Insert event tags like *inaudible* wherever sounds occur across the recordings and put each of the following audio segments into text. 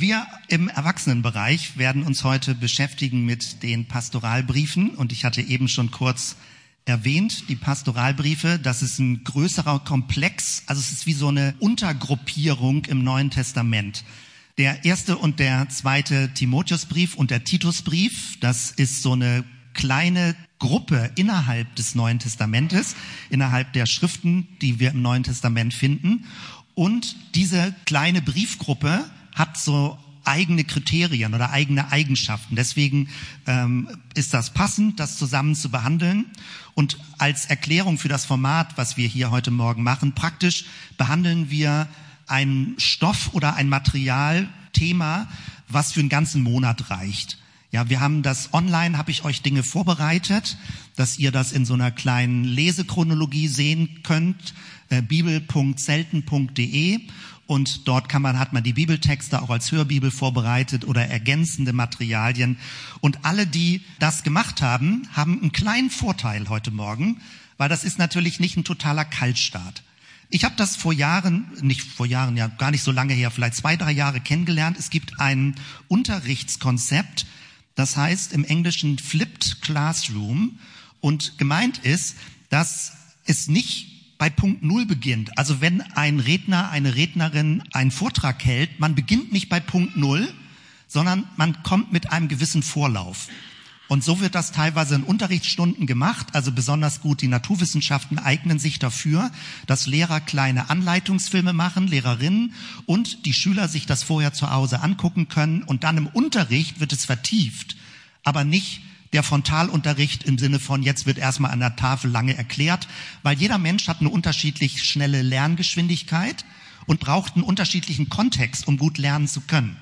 Wir im Erwachsenenbereich werden uns heute beschäftigen mit den Pastoralbriefen und ich hatte eben schon kurz erwähnt, die Pastoralbriefe, das ist ein größerer Komplex, also es ist wie so eine Untergruppierung im Neuen Testament. Der erste und der zweite Timotheusbrief und der Titusbrief, das ist so eine kleine Gruppe innerhalb des Neuen Testamentes, innerhalb der Schriften, die wir im Neuen Testament finden. Und diese kleine Briefgruppe hat so eigene Kriterien oder eigene Eigenschaften. Deswegen ähm, ist das passend, das zusammen zu behandeln. Und als Erklärung für das Format, was wir hier heute Morgen machen, praktisch behandeln wir ein Stoff oder ein Materialthema, was für einen ganzen Monat reicht. Ja, wir haben das online, habe ich euch Dinge vorbereitet, dass ihr das in so einer kleinen Lesechronologie sehen könnt, äh, bibel.selten.de und dort kann man, hat man die Bibeltexte auch als Hörbibel vorbereitet oder ergänzende Materialien. Und alle, die das gemacht haben, haben einen kleinen Vorteil heute Morgen, weil das ist natürlich nicht ein totaler Kaltstart. Ich habe das vor Jahren, nicht vor Jahren, ja gar nicht so lange her, vielleicht zwei, drei Jahre kennengelernt. Es gibt ein Unterrichtskonzept, das heißt im Englischen Flipped Classroom. Und gemeint ist, dass es nicht bei Punkt Null beginnt. Also wenn ein Redner, eine Rednerin einen Vortrag hält, man beginnt nicht bei Punkt Null, sondern man kommt mit einem gewissen Vorlauf. Und so wird das teilweise in Unterrichtsstunden gemacht. Also besonders gut die Naturwissenschaften eignen sich dafür, dass Lehrer kleine Anleitungsfilme machen, Lehrerinnen und die Schüler sich das vorher zu Hause angucken können. Und dann im Unterricht wird es vertieft, aber nicht der Frontalunterricht im Sinne von, jetzt wird erstmal an der Tafel lange erklärt, weil jeder Mensch hat eine unterschiedlich schnelle Lerngeschwindigkeit und braucht einen unterschiedlichen Kontext, um gut lernen zu können.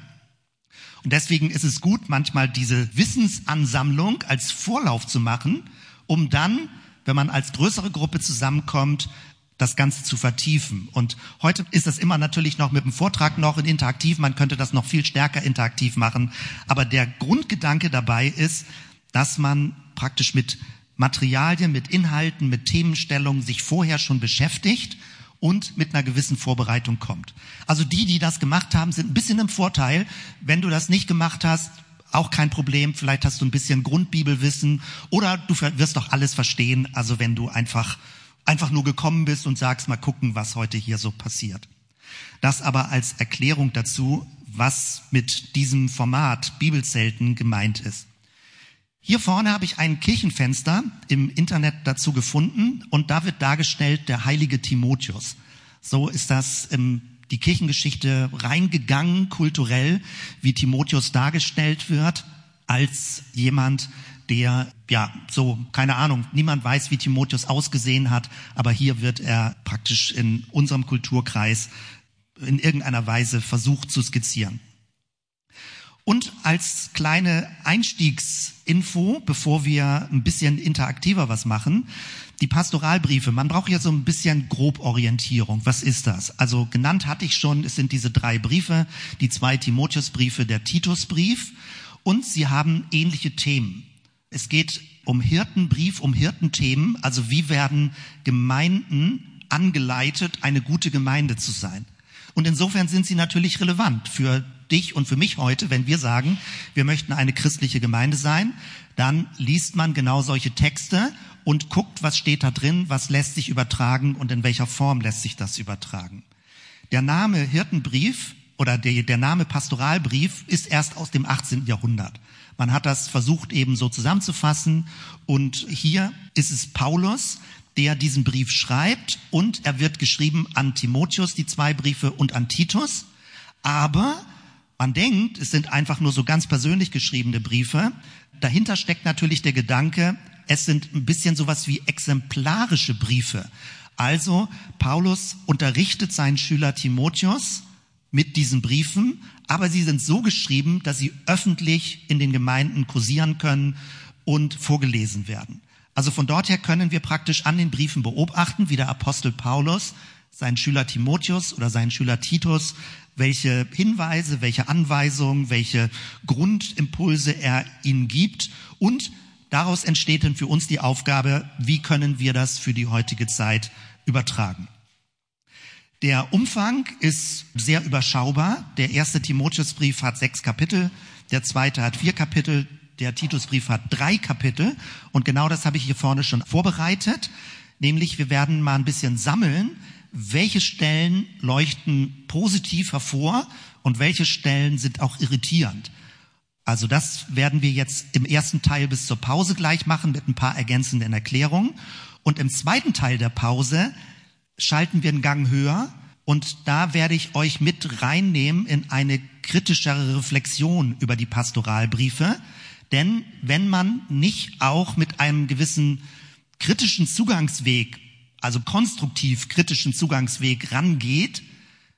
Und deswegen ist es gut, manchmal diese Wissensansammlung als Vorlauf zu machen, um dann, wenn man als größere Gruppe zusammenkommt, das Ganze zu vertiefen. Und heute ist das immer natürlich noch mit dem Vortrag noch in interaktiv. Man könnte das noch viel stärker interaktiv machen. Aber der Grundgedanke dabei ist, dass man praktisch mit Materialien, mit Inhalten, mit Themenstellungen sich vorher schon beschäftigt und mit einer gewissen Vorbereitung kommt. Also die, die das gemacht haben, sind ein bisschen im Vorteil. Wenn du das nicht gemacht hast, auch kein Problem. Vielleicht hast du ein bisschen Grundbibelwissen oder du wirst doch alles verstehen. Also wenn du einfach, einfach nur gekommen bist und sagst, mal gucken, was heute hier so passiert. Das aber als Erklärung dazu, was mit diesem Format Bibelzelten gemeint ist. Hier vorne habe ich ein Kirchenfenster im Internet dazu gefunden und da wird dargestellt der heilige Timotheus. So ist das in die Kirchengeschichte reingegangen, kulturell, wie Timotheus dargestellt wird, als jemand, der, ja, so, keine Ahnung, niemand weiß, wie Timotheus ausgesehen hat, aber hier wird er praktisch in unserem Kulturkreis in irgendeiner Weise versucht zu skizzieren. Und als kleine Einstiegsinfo, bevor wir ein bisschen interaktiver was machen, die Pastoralbriefe. Man braucht ja so ein bisschen Groborientierung. Was ist das? Also genannt hatte ich schon, es sind diese drei Briefe, die zwei Timotheusbriefe, der Titusbrief und sie haben ähnliche Themen. Es geht um Hirtenbrief, um Hirtenthemen, also wie werden Gemeinden angeleitet, eine gute Gemeinde zu sein. Und insofern sind sie natürlich relevant für dich und für mich heute, wenn wir sagen, wir möchten eine christliche Gemeinde sein, dann liest man genau solche Texte und guckt, was steht da drin, was lässt sich übertragen und in welcher Form lässt sich das übertragen. Der Name Hirtenbrief oder der, der Name Pastoralbrief ist erst aus dem 18. Jahrhundert. Man hat das versucht eben so zusammenzufassen und hier ist es Paulus, der diesen Brief schreibt und er wird geschrieben an Timotheus, die zwei Briefe und an Titus. Aber man denkt, es sind einfach nur so ganz persönlich geschriebene Briefe. Dahinter steckt natürlich der Gedanke, es sind ein bisschen sowas wie exemplarische Briefe. Also Paulus unterrichtet seinen Schüler Timotheus mit diesen Briefen, aber sie sind so geschrieben, dass sie öffentlich in den Gemeinden kursieren können und vorgelesen werden. Also von dort her können wir praktisch an den Briefen beobachten, wie der Apostel Paulus seinen Schüler Timotheus oder seinen Schüler Titus welche Hinweise, welche Anweisungen, welche Grundimpulse er ihnen gibt. Und daraus entsteht dann für uns die Aufgabe, wie können wir das für die heutige Zeit übertragen. Der Umfang ist sehr überschaubar. Der erste Timotheusbrief hat sechs Kapitel, der zweite hat vier Kapitel, der Titusbrief hat drei Kapitel. Und genau das habe ich hier vorne schon vorbereitet. Nämlich, wir werden mal ein bisschen sammeln, welche Stellen leuchten positiv hervor und welche Stellen sind auch irritierend. Also das werden wir jetzt im ersten Teil bis zur Pause gleich machen mit ein paar ergänzenden Erklärungen. Und im zweiten Teil der Pause schalten wir einen Gang höher und da werde ich euch mit reinnehmen in eine kritischere Reflexion über die Pastoralbriefe. Denn wenn man nicht auch mit einem gewissen kritischen Zugangsweg, also konstruktiv kritischen Zugangsweg rangeht,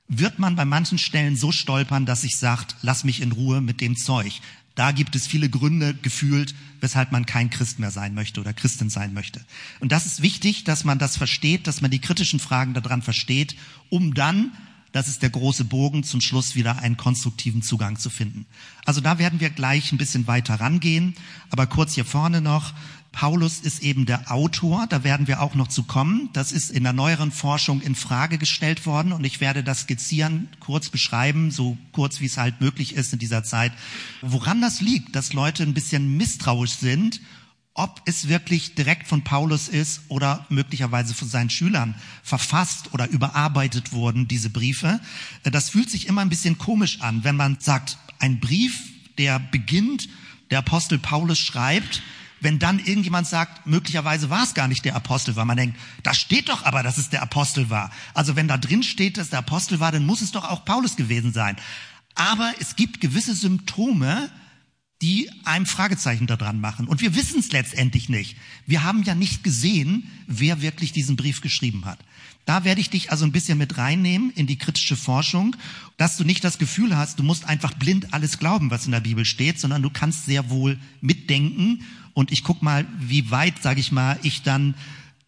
wird man bei manchen Stellen so stolpern, dass sich sagt, lass mich in Ruhe mit dem Zeug. Da gibt es viele Gründe gefühlt, weshalb man kein Christ mehr sein möchte oder Christin sein möchte. Und das ist wichtig, dass man das versteht, dass man die kritischen Fragen daran versteht, um dann, das ist der große Bogen, zum Schluss wieder einen konstruktiven Zugang zu finden. Also da werden wir gleich ein bisschen weiter rangehen. Aber kurz hier vorne noch, Paulus ist eben der Autor, da werden wir auch noch zu kommen. Das ist in der neueren Forschung in Frage gestellt worden und ich werde das skizzieren, kurz beschreiben, so kurz wie es halt möglich ist in dieser Zeit, woran das liegt, dass Leute ein bisschen misstrauisch sind, ob es wirklich direkt von Paulus ist oder möglicherweise von seinen Schülern verfasst oder überarbeitet wurden, diese Briefe. Das fühlt sich immer ein bisschen komisch an, wenn man sagt, ein Brief, der beginnt, der Apostel Paulus schreibt, wenn dann irgendjemand sagt, möglicherweise war es gar nicht der Apostel, weil man denkt, da steht doch aber, dass es der Apostel war. Also wenn da drin steht, dass der Apostel war, dann muss es doch auch Paulus gewesen sein. Aber es gibt gewisse Symptome, die einem Fragezeichen daran machen. Und wir wissen es letztendlich nicht. Wir haben ja nicht gesehen, wer wirklich diesen Brief geschrieben hat. Da werde ich dich also ein bisschen mit reinnehmen in die kritische Forschung, dass du nicht das Gefühl hast, du musst einfach blind alles glauben, was in der Bibel steht, sondern du kannst sehr wohl mitdenken und ich guck mal, wie weit, sage ich mal, ich dann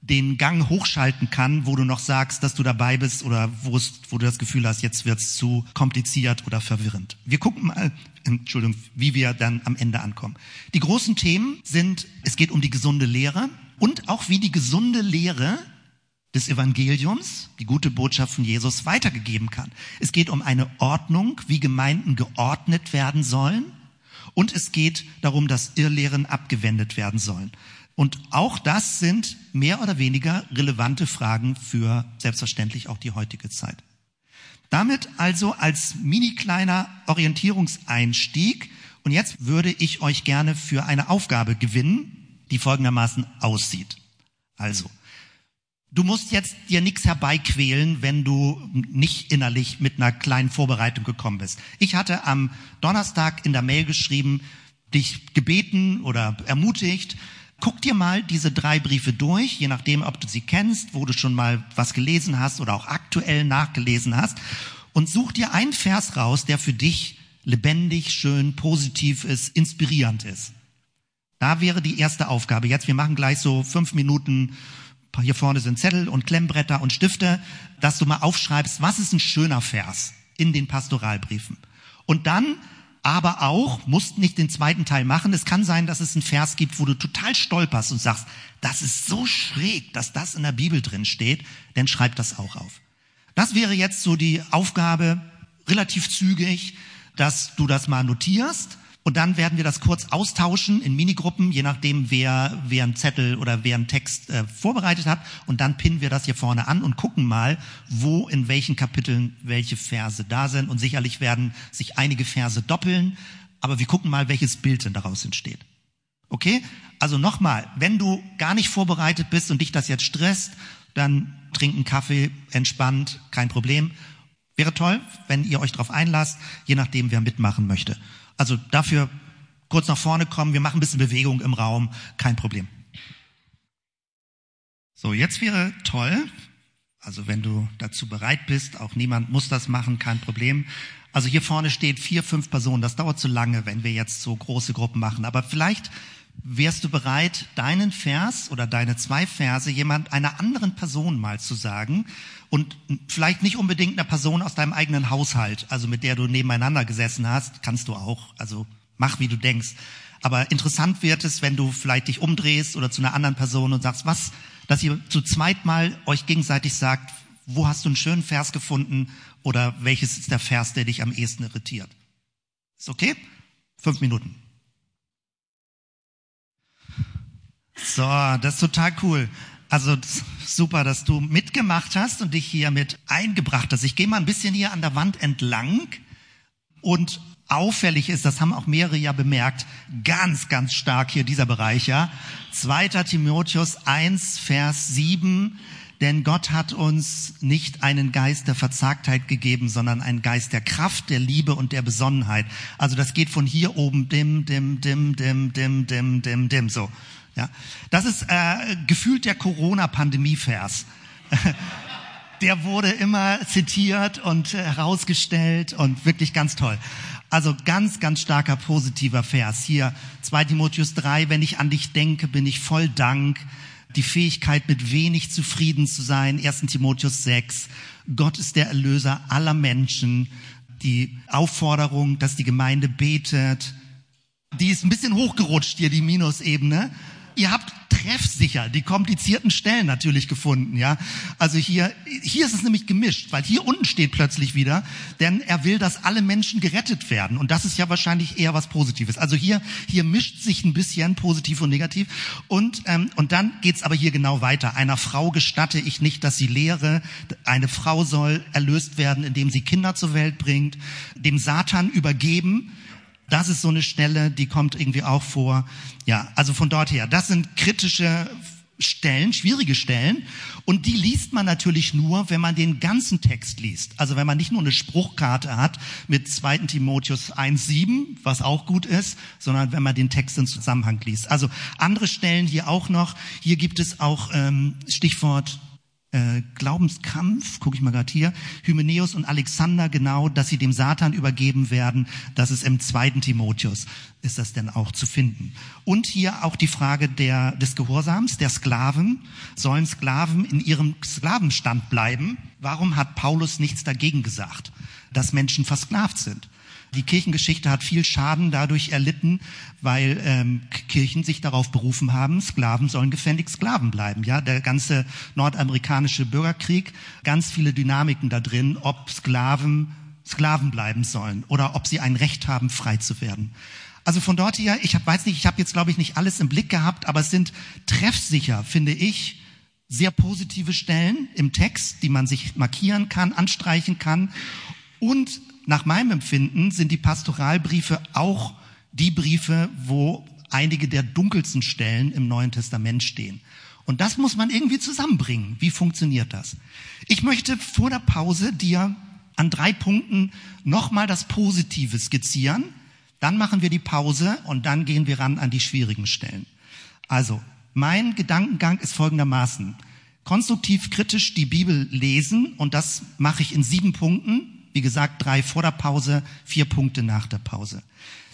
den Gang hochschalten kann, wo du noch sagst, dass du dabei bist oder wo, es, wo du das Gefühl hast, jetzt wird's zu kompliziert oder verwirrend. Wir gucken mal, Entschuldigung, wie wir dann am Ende ankommen. Die großen Themen sind, es geht um die gesunde Lehre und auch wie die gesunde Lehre des Evangeliums, die gute Botschaft von Jesus, weitergegeben kann. Es geht um eine Ordnung, wie Gemeinden geordnet werden sollen und es geht darum, dass Irrlehren abgewendet werden sollen. Und auch das sind mehr oder weniger relevante Fragen für selbstverständlich auch die heutige Zeit. Damit also als mini kleiner Orientierungseinstieg. Und jetzt würde ich euch gerne für eine Aufgabe gewinnen, die folgendermaßen aussieht. Also, Du musst jetzt dir nichts herbeiquälen, wenn du nicht innerlich mit einer kleinen Vorbereitung gekommen bist. Ich hatte am Donnerstag in der Mail geschrieben, dich gebeten oder ermutigt, guck dir mal diese drei Briefe durch, je nachdem, ob du sie kennst, wo du schon mal was gelesen hast oder auch aktuell nachgelesen hast, und such dir einen Vers raus, der für dich lebendig, schön, positiv ist, inspirierend ist. Da wäre die erste Aufgabe. Jetzt, wir machen gleich so fünf Minuten hier vorne sind Zettel und Klemmbretter und Stifte, dass du mal aufschreibst, was ist ein schöner Vers in den Pastoralbriefen. Und dann aber auch, musst nicht den zweiten Teil machen. Es kann sein, dass es einen Vers gibt, wo du total stolperst und sagst, das ist so schräg, dass das in der Bibel drin steht, dann schreib das auch auf. Das wäre jetzt so die Aufgabe, relativ zügig, dass du das mal notierst und dann werden wir das kurz austauschen in Minigruppen, je nachdem, wer, wer einen Zettel oder wer einen Text äh, vorbereitet hat. Und dann pinnen wir das hier vorne an und gucken mal, wo in welchen Kapiteln welche Verse da sind. Und sicherlich werden sich einige Verse doppeln. Aber wir gucken mal, welches Bild denn daraus entsteht. Okay? Also nochmal, wenn du gar nicht vorbereitet bist und dich das jetzt stresst, dann trinken Kaffee, entspannt, kein Problem. Wäre toll, wenn ihr euch darauf einlasst, je nachdem, wer mitmachen möchte. Also dafür kurz nach vorne kommen, wir machen ein bisschen Bewegung im Raum, kein Problem. So, jetzt wäre toll, also wenn du dazu bereit bist, auch niemand muss das machen, kein Problem. Also hier vorne steht vier, fünf Personen, das dauert zu lange, wenn wir jetzt so große Gruppen machen, aber vielleicht wärst du bereit, deinen Vers oder deine zwei Verse jemand einer anderen Person mal zu sagen und vielleicht nicht unbedingt einer Person aus deinem eigenen Haushalt, also mit der du nebeneinander gesessen hast, kannst du auch, also mach wie du denkst. Aber interessant wird es, wenn du vielleicht dich umdrehst oder zu einer anderen Person und sagst, was, dass ihr zu zweit mal euch gegenseitig sagt, Wo hast du einen schönen Vers gefunden oder welches ist der Vers, der dich am ehesten irritiert? Ist okay? Fünf Minuten. So, das ist total cool. Also super, dass du mitgemacht hast und dich hier mit eingebracht hast. Ich gehe mal ein bisschen hier an der Wand entlang und auffällig ist, das haben auch mehrere ja bemerkt, ganz, ganz stark hier dieser Bereich, ja. 2. Timotheus 1, Vers 7, denn Gott hat uns nicht einen Geist der Verzagtheit gegeben, sondern einen Geist der Kraft, der Liebe und der Besonnenheit. Also das geht von hier oben, dim, dim, dim, dim, dim, dim, dim, dim, so. Ja, das ist äh, gefühlt der Corona-Pandemie-Vers. *laughs* der wurde immer zitiert und äh, herausgestellt und wirklich ganz toll. Also ganz, ganz starker positiver Vers. Hier 2 Timotheus 3, wenn ich an dich denke, bin ich voll Dank. Die Fähigkeit, mit wenig zufrieden zu sein. 1 Timotheus 6, Gott ist der Erlöser aller Menschen. Die Aufforderung, dass die Gemeinde betet. Die ist ein bisschen hochgerutscht hier, die Minusebene ihr habt treffsicher die komplizierten Stellen natürlich gefunden, ja. Also hier, hier ist es nämlich gemischt, weil hier unten steht plötzlich wieder, denn er will, dass alle Menschen gerettet werden. Und das ist ja wahrscheinlich eher was Positives. Also hier, hier mischt sich ein bisschen positiv und negativ. Und, ähm, und dann geht's aber hier genau weiter. Einer Frau gestatte ich nicht, dass sie lehre. Eine Frau soll erlöst werden, indem sie Kinder zur Welt bringt, dem Satan übergeben, das ist so eine Stelle, die kommt irgendwie auch vor. Ja, also von dort her. Das sind kritische Stellen, schwierige Stellen. Und die liest man natürlich nur, wenn man den ganzen Text liest. Also wenn man nicht nur eine Spruchkarte hat mit 2. Timotheus 1.7, was auch gut ist, sondern wenn man den Text im Zusammenhang liest. Also andere Stellen hier auch noch. Hier gibt es auch ähm, Stichwort äh, Glaubenskampf, gucke ich mal gerade hier, Hymenäus und Alexander genau, dass sie dem Satan übergeben werden. Das ist im zweiten Timotheus, ist das denn auch zu finden. Und hier auch die Frage der, des Gehorsams, der Sklaven. Sollen Sklaven in ihrem Sklavenstand bleiben? Warum hat Paulus nichts dagegen gesagt, dass Menschen versklavt sind? Die Kirchengeschichte hat viel Schaden dadurch erlitten, weil ähm, Kirchen sich darauf berufen haben, Sklaven sollen gefälligst Sklaven bleiben. Ja, der ganze nordamerikanische Bürgerkrieg, ganz viele Dynamiken da drin, ob Sklaven Sklaven bleiben sollen oder ob sie ein Recht haben, frei zu werden. Also von dort her, ich hab, weiß nicht, ich habe jetzt glaube ich nicht alles im Blick gehabt, aber es sind treffsicher, finde ich, sehr positive Stellen im Text, die man sich markieren kann, anstreichen kann und nach meinem Empfinden sind die Pastoralbriefe auch die Briefe, wo einige der dunkelsten Stellen im Neuen Testament stehen. Und das muss man irgendwie zusammenbringen. Wie funktioniert das? Ich möchte vor der Pause dir an drei Punkten nochmal das Positive skizzieren. Dann machen wir die Pause und dann gehen wir ran an die schwierigen Stellen. Also, mein Gedankengang ist folgendermaßen. Konstruktiv kritisch die Bibel lesen und das mache ich in sieben Punkten. Wie gesagt, drei vor der Pause, vier Punkte nach der Pause.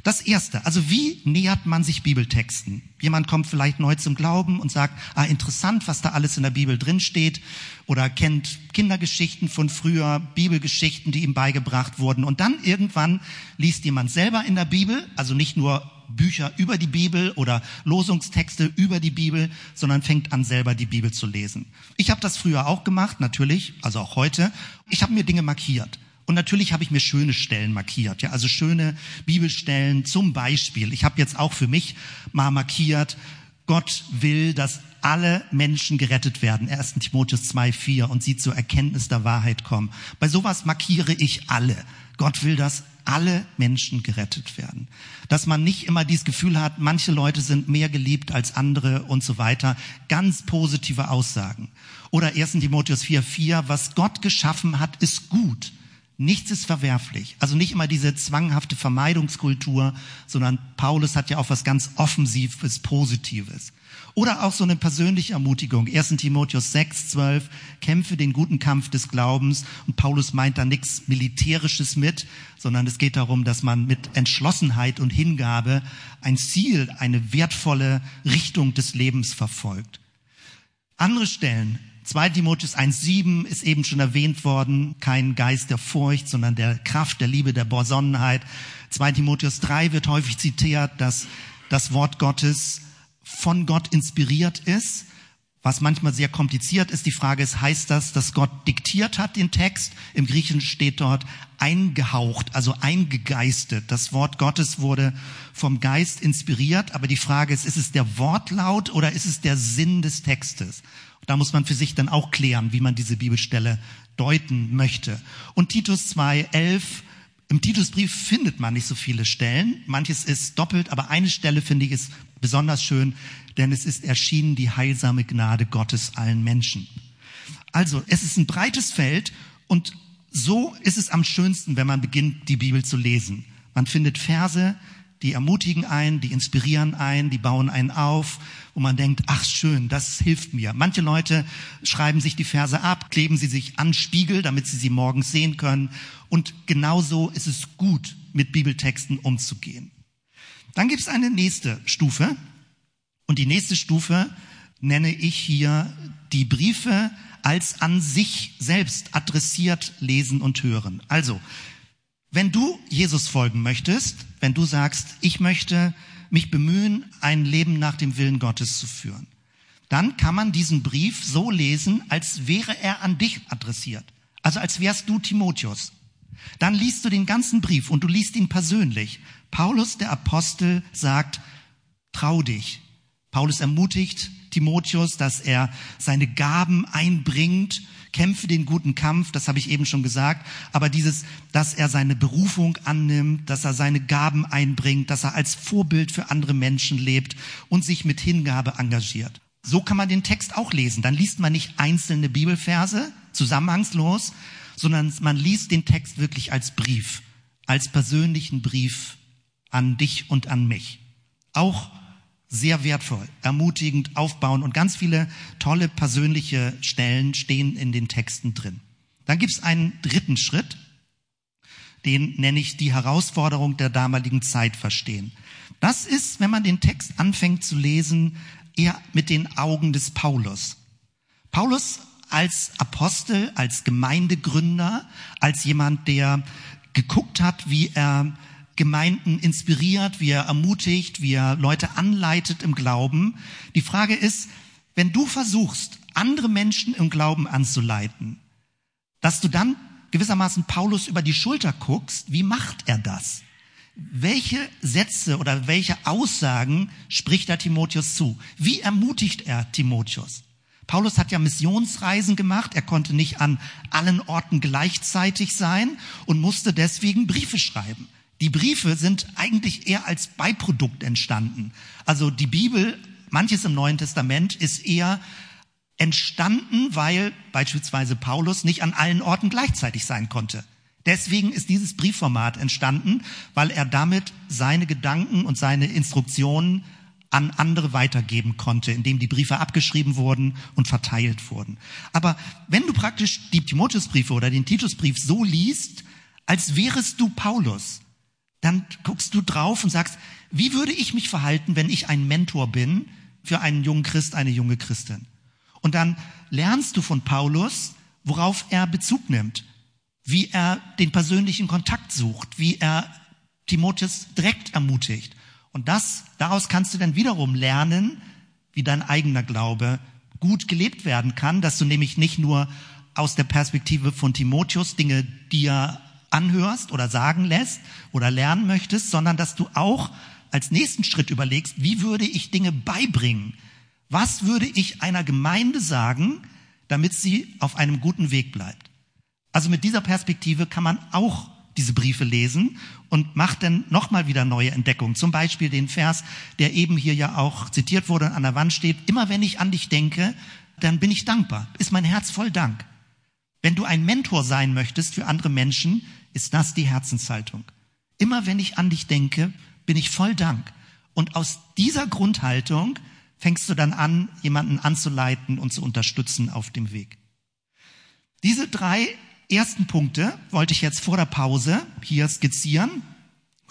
Das erste, also wie nähert man sich Bibeltexten? Jemand kommt vielleicht neu zum Glauben und sagt, ah, interessant, was da alles in der Bibel drin steht, oder kennt Kindergeschichten von früher, Bibelgeschichten, die ihm beigebracht wurden. Und dann irgendwann liest jemand selber in der Bibel, also nicht nur Bücher über die Bibel oder Losungstexte über die Bibel, sondern fängt an, selber die Bibel zu lesen. Ich habe das früher auch gemacht, natürlich, also auch heute. Ich habe mir Dinge markiert. Und natürlich habe ich mir schöne Stellen markiert, ja, also schöne Bibelstellen. Zum Beispiel, ich habe jetzt auch für mich mal markiert, Gott will, dass alle Menschen gerettet werden. 1. Timotheus 2, 4 und sie zur Erkenntnis der Wahrheit kommen. Bei sowas markiere ich alle. Gott will, dass alle Menschen gerettet werden. Dass man nicht immer dieses Gefühl hat, manche Leute sind mehr geliebt als andere und so weiter. Ganz positive Aussagen. Oder 1. Timotheus 4, 4, was Gott geschaffen hat, ist gut. Nichts ist verwerflich. Also nicht immer diese zwanghafte Vermeidungskultur, sondern Paulus hat ja auch was ganz Offensives, Positives. Oder auch so eine persönliche Ermutigung. 1. Timotheus 6, 12, kämpfe den guten Kampf des Glaubens. Und Paulus meint da nichts Militärisches mit, sondern es geht darum, dass man mit Entschlossenheit und Hingabe ein Ziel, eine wertvolle Richtung des Lebens verfolgt. Andere Stellen, 2 Timotheus 1.7 ist eben schon erwähnt worden, kein Geist der Furcht, sondern der Kraft, der Liebe, der Besonnenheit. 2 Timotheus 3 wird häufig zitiert, dass das Wort Gottes von Gott inspiriert ist, was manchmal sehr kompliziert ist. Die Frage ist, heißt das, dass Gott diktiert hat den Text? Im Griechischen steht dort eingehaucht, also eingegeistet. Das Wort Gottes wurde vom Geist inspiriert, aber die Frage ist, ist es der Wortlaut oder ist es der Sinn des Textes? Da muss man für sich dann auch klären, wie man diese Bibelstelle deuten möchte. Und Titus 2, 11, im Titusbrief findet man nicht so viele Stellen. Manches ist doppelt, aber eine Stelle finde ich ist besonders schön, denn es ist erschienen die heilsame Gnade Gottes allen Menschen. Also, es ist ein breites Feld und so ist es am schönsten, wenn man beginnt, die Bibel zu lesen. Man findet Verse, die ermutigen einen, die inspirieren einen, die bauen einen auf, wo man denkt, ach schön, das hilft mir. Manche Leute schreiben sich die Verse ab, kleben sie sich an Spiegel, damit sie sie morgens sehen können. Und genauso ist es gut, mit Bibeltexten umzugehen. Dann gibt es eine nächste Stufe. Und die nächste Stufe nenne ich hier die Briefe als an sich selbst adressiert lesen und hören. Also, wenn du Jesus folgen möchtest, wenn du sagst, ich möchte mich bemühen, ein Leben nach dem Willen Gottes zu führen, dann kann man diesen Brief so lesen, als wäre er an dich adressiert. Also als wärst du Timotheus. Dann liest du den ganzen Brief und du liest ihn persönlich. Paulus, der Apostel, sagt, trau dich. Paulus ermutigt Timotheus, dass er seine Gaben einbringt, kämpfe den guten Kampf, das habe ich eben schon gesagt, aber dieses, dass er seine Berufung annimmt, dass er seine Gaben einbringt, dass er als Vorbild für andere Menschen lebt und sich mit Hingabe engagiert. So kann man den Text auch lesen. Dann liest man nicht einzelne Bibelverse zusammenhangslos, sondern man liest den Text wirklich als Brief, als persönlichen Brief an dich und an mich. Auch sehr wertvoll, ermutigend, aufbauen und ganz viele tolle persönliche Stellen stehen in den Texten drin. Dann gibt es einen dritten Schritt, den nenne ich die Herausforderung der damaligen Zeit verstehen. Das ist, wenn man den Text anfängt zu lesen, eher mit den Augen des Paulus. Paulus als Apostel, als Gemeindegründer, als jemand, der geguckt hat, wie er Gemeinden inspiriert, wie er ermutigt, wie er Leute anleitet im Glauben. Die Frage ist, wenn du versuchst, andere Menschen im Glauben anzuleiten, dass du dann gewissermaßen Paulus über die Schulter guckst, wie macht er das? Welche Sätze oder welche Aussagen spricht er Timotheus zu? Wie ermutigt er Timotheus? Paulus hat ja Missionsreisen gemacht. Er konnte nicht an allen Orten gleichzeitig sein und musste deswegen Briefe schreiben. Die Briefe sind eigentlich eher als Beiprodukt entstanden. Also die Bibel, manches im Neuen Testament, ist eher entstanden, weil beispielsweise Paulus nicht an allen Orten gleichzeitig sein konnte. Deswegen ist dieses Briefformat entstanden, weil er damit seine Gedanken und seine Instruktionen an andere weitergeben konnte, indem die Briefe abgeschrieben wurden und verteilt wurden. Aber wenn du praktisch die Timotheusbriefe oder den Titusbrief so liest, als wärest du Paulus, dann guckst du drauf und sagst, wie würde ich mich verhalten, wenn ich ein Mentor bin für einen jungen Christ, eine junge Christin? Und dann lernst du von Paulus, worauf er Bezug nimmt, wie er den persönlichen Kontakt sucht, wie er Timotheus direkt ermutigt. Und das, daraus kannst du dann wiederum lernen, wie dein eigener Glaube gut gelebt werden kann, dass du nämlich nicht nur aus der Perspektive von Timotheus Dinge dir anhörst oder sagen lässt oder lernen möchtest, sondern dass du auch als nächsten Schritt überlegst, wie würde ich Dinge beibringen? Was würde ich einer Gemeinde sagen, damit sie auf einem guten Weg bleibt? Also mit dieser Perspektive kann man auch diese Briefe lesen und macht dann nochmal wieder neue Entdeckungen. Zum Beispiel den Vers, der eben hier ja auch zitiert wurde und an der Wand steht. Immer wenn ich an dich denke, dann bin ich dankbar. Ist mein Herz voll Dank. Wenn du ein Mentor sein möchtest für andere Menschen, ist das die Herzenshaltung. Immer wenn ich an dich denke, bin ich voll Dank. Und aus dieser Grundhaltung fängst du dann an, jemanden anzuleiten und zu unterstützen auf dem Weg. Diese drei ersten Punkte wollte ich jetzt vor der Pause hier skizzieren.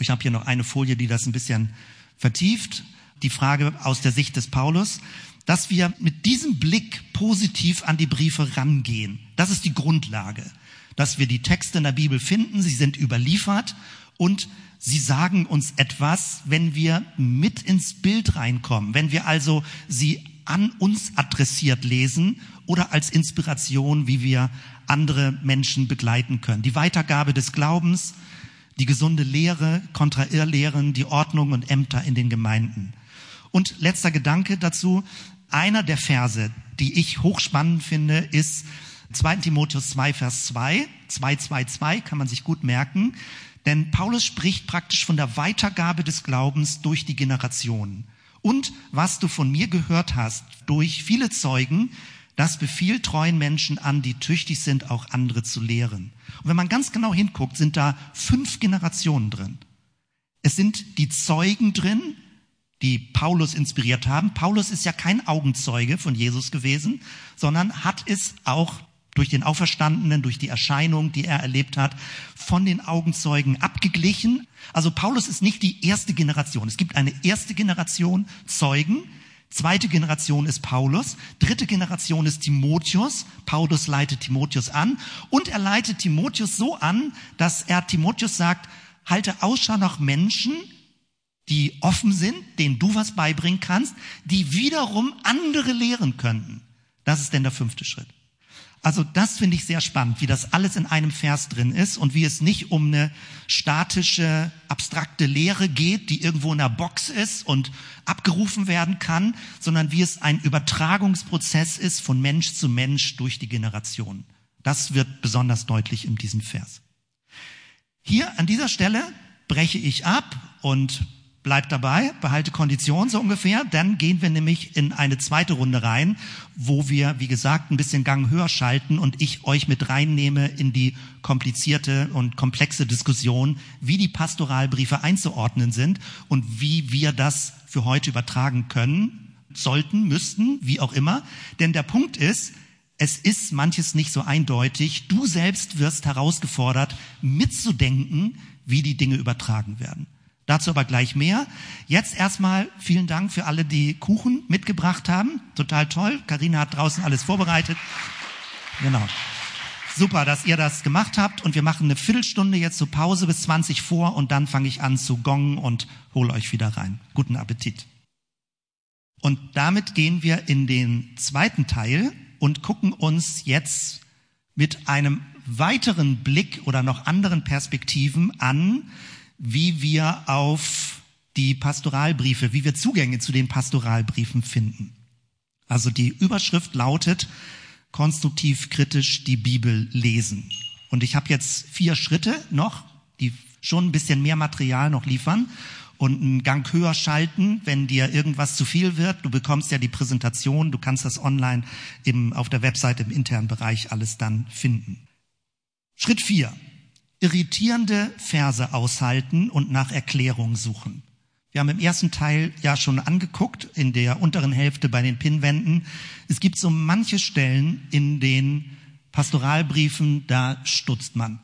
Ich habe hier noch eine Folie, die das ein bisschen vertieft. Die Frage aus der Sicht des Paulus dass wir mit diesem Blick positiv an die Briefe rangehen. Das ist die Grundlage. Dass wir die Texte in der Bibel finden, sie sind überliefert und sie sagen uns etwas, wenn wir mit ins Bild reinkommen, wenn wir also sie an uns adressiert lesen oder als Inspiration, wie wir andere Menschen begleiten können. Die Weitergabe des Glaubens, die gesunde Lehre kontra Irrlehren, die Ordnung und Ämter in den Gemeinden. Und letzter Gedanke dazu, einer der Verse, die ich hochspannend finde, ist 2. Timotheus 2, Vers 2, 2, 2, 2, kann man sich gut merken. Denn Paulus spricht praktisch von der Weitergabe des Glaubens durch die Generationen. Und was du von mir gehört hast durch viele Zeugen, das befiehlt treuen Menschen an, die tüchtig sind, auch andere zu lehren. Und wenn man ganz genau hinguckt, sind da fünf Generationen drin. Es sind die Zeugen drin, die Paulus inspiriert haben. Paulus ist ja kein Augenzeuge von Jesus gewesen, sondern hat es auch durch den Auferstandenen, durch die Erscheinung, die er erlebt hat, von den Augenzeugen abgeglichen. Also Paulus ist nicht die erste Generation. Es gibt eine erste Generation Zeugen, zweite Generation ist Paulus, dritte Generation ist Timotheus. Paulus leitet Timotheus an und er leitet Timotheus so an, dass er Timotheus sagt, halte Ausschau nach Menschen, die offen sind, denen du was beibringen kannst, die wiederum andere lehren könnten. Das ist denn der fünfte Schritt. Also das finde ich sehr spannend, wie das alles in einem Vers drin ist und wie es nicht um eine statische, abstrakte Lehre geht, die irgendwo in der Box ist und abgerufen werden kann, sondern wie es ein Übertragungsprozess ist von Mensch zu Mensch durch die Generation. Das wird besonders deutlich in diesem Vers. Hier an dieser Stelle breche ich ab und Bleibt dabei, behalte Kondition so ungefähr. Dann gehen wir nämlich in eine zweite Runde rein, wo wir, wie gesagt, ein bisschen Gang höher schalten und ich euch mit reinnehme in die komplizierte und komplexe Diskussion, wie die Pastoralbriefe einzuordnen sind und wie wir das für heute übertragen können, sollten, müssten, wie auch immer. Denn der Punkt ist, es ist manches nicht so eindeutig. Du selbst wirst herausgefordert, mitzudenken, wie die Dinge übertragen werden. Dazu aber gleich mehr. Jetzt erstmal vielen Dank für alle, die Kuchen mitgebracht haben. Total toll. Karina hat draußen alles vorbereitet. Genau. Super, dass ihr das gemacht habt und wir machen eine Viertelstunde jetzt zur Pause bis 20 vor und dann fange ich an zu gongen und hole euch wieder rein. Guten Appetit. Und damit gehen wir in den zweiten Teil und gucken uns jetzt mit einem weiteren Blick oder noch anderen Perspektiven an, wie wir auf die Pastoralbriefe, wie wir Zugänge zu den Pastoralbriefen finden. Also die Überschrift lautet konstruktiv kritisch die Bibel lesen. Und ich habe jetzt vier Schritte noch, die schon ein bisschen mehr Material noch liefern und einen Gang höher schalten, wenn dir irgendwas zu viel wird. Du bekommst ja die Präsentation, du kannst das online im, auf der Website im internen Bereich alles dann finden. Schritt vier irritierende Verse aushalten und nach Erklärung suchen. Wir haben im ersten Teil ja schon angeguckt, in der unteren Hälfte bei den Pinnwänden. Es gibt so manche Stellen in den Pastoralbriefen, da stutzt man.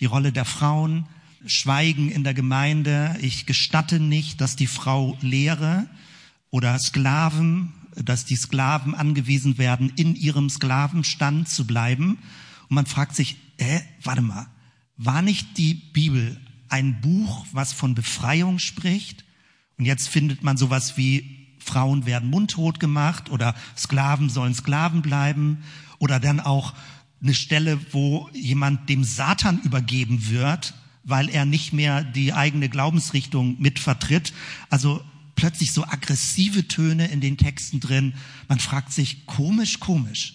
Die Rolle der Frauen, Schweigen in der Gemeinde, ich gestatte nicht, dass die Frau lehre oder Sklaven, dass die Sklaven angewiesen werden, in ihrem Sklavenstand zu bleiben. Und man fragt sich, äh, warte mal, war nicht die Bibel ein Buch, was von Befreiung spricht? Und jetzt findet man sowas wie Frauen werden mundtot gemacht oder Sklaven sollen Sklaven bleiben oder dann auch eine Stelle, wo jemand dem Satan übergeben wird, weil er nicht mehr die eigene Glaubensrichtung mitvertritt. Also plötzlich so aggressive Töne in den Texten drin. Man fragt sich, komisch, komisch.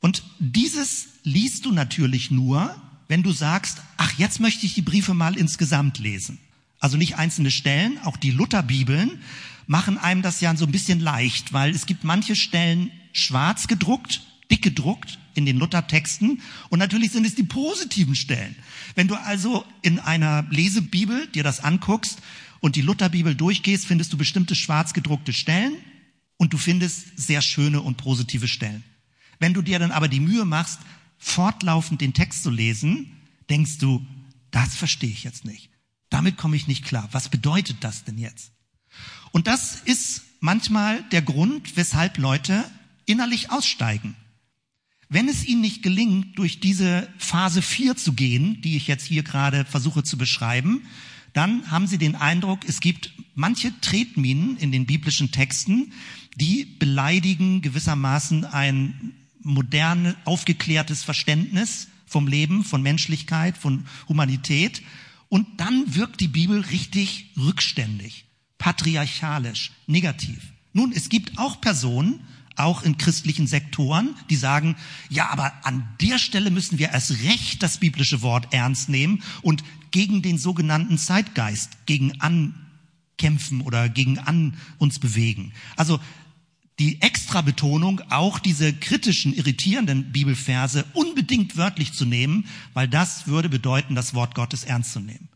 Und dieses liest du natürlich nur, wenn du sagst, ach, jetzt möchte ich die Briefe mal insgesamt lesen. Also nicht einzelne Stellen, auch die Lutherbibeln machen einem das ja so ein bisschen leicht, weil es gibt manche Stellen schwarz gedruckt, dick gedruckt in den Luthertexten und natürlich sind es die positiven Stellen. Wenn du also in einer Lesebibel dir das anguckst und die Lutherbibel durchgehst, findest du bestimmte schwarz gedruckte Stellen und du findest sehr schöne und positive Stellen. Wenn du dir dann aber die Mühe machst, fortlaufend den Text zu lesen, denkst du, das verstehe ich jetzt nicht. Damit komme ich nicht klar. Was bedeutet das denn jetzt? Und das ist manchmal der Grund, weshalb Leute innerlich aussteigen. Wenn es ihnen nicht gelingt, durch diese Phase 4 zu gehen, die ich jetzt hier gerade versuche zu beschreiben, dann haben sie den Eindruck, es gibt manche Tretminen in den biblischen Texten, die beleidigen gewissermaßen ein modern aufgeklärtes Verständnis vom Leben, von Menschlichkeit, von Humanität. Und dann wirkt die Bibel richtig rückständig, patriarchalisch, negativ. Nun, es gibt auch Personen, auch in christlichen Sektoren, die sagen, ja, aber an der Stelle müssen wir erst recht das biblische Wort ernst nehmen und gegen den sogenannten Zeitgeist, gegen ankämpfen oder gegen an uns bewegen. Also die Extrabetonung, auch diese kritischen, irritierenden Bibelverse unbedingt wörtlich zu nehmen, weil das würde bedeuten, das Wort Gottes ernst zu nehmen.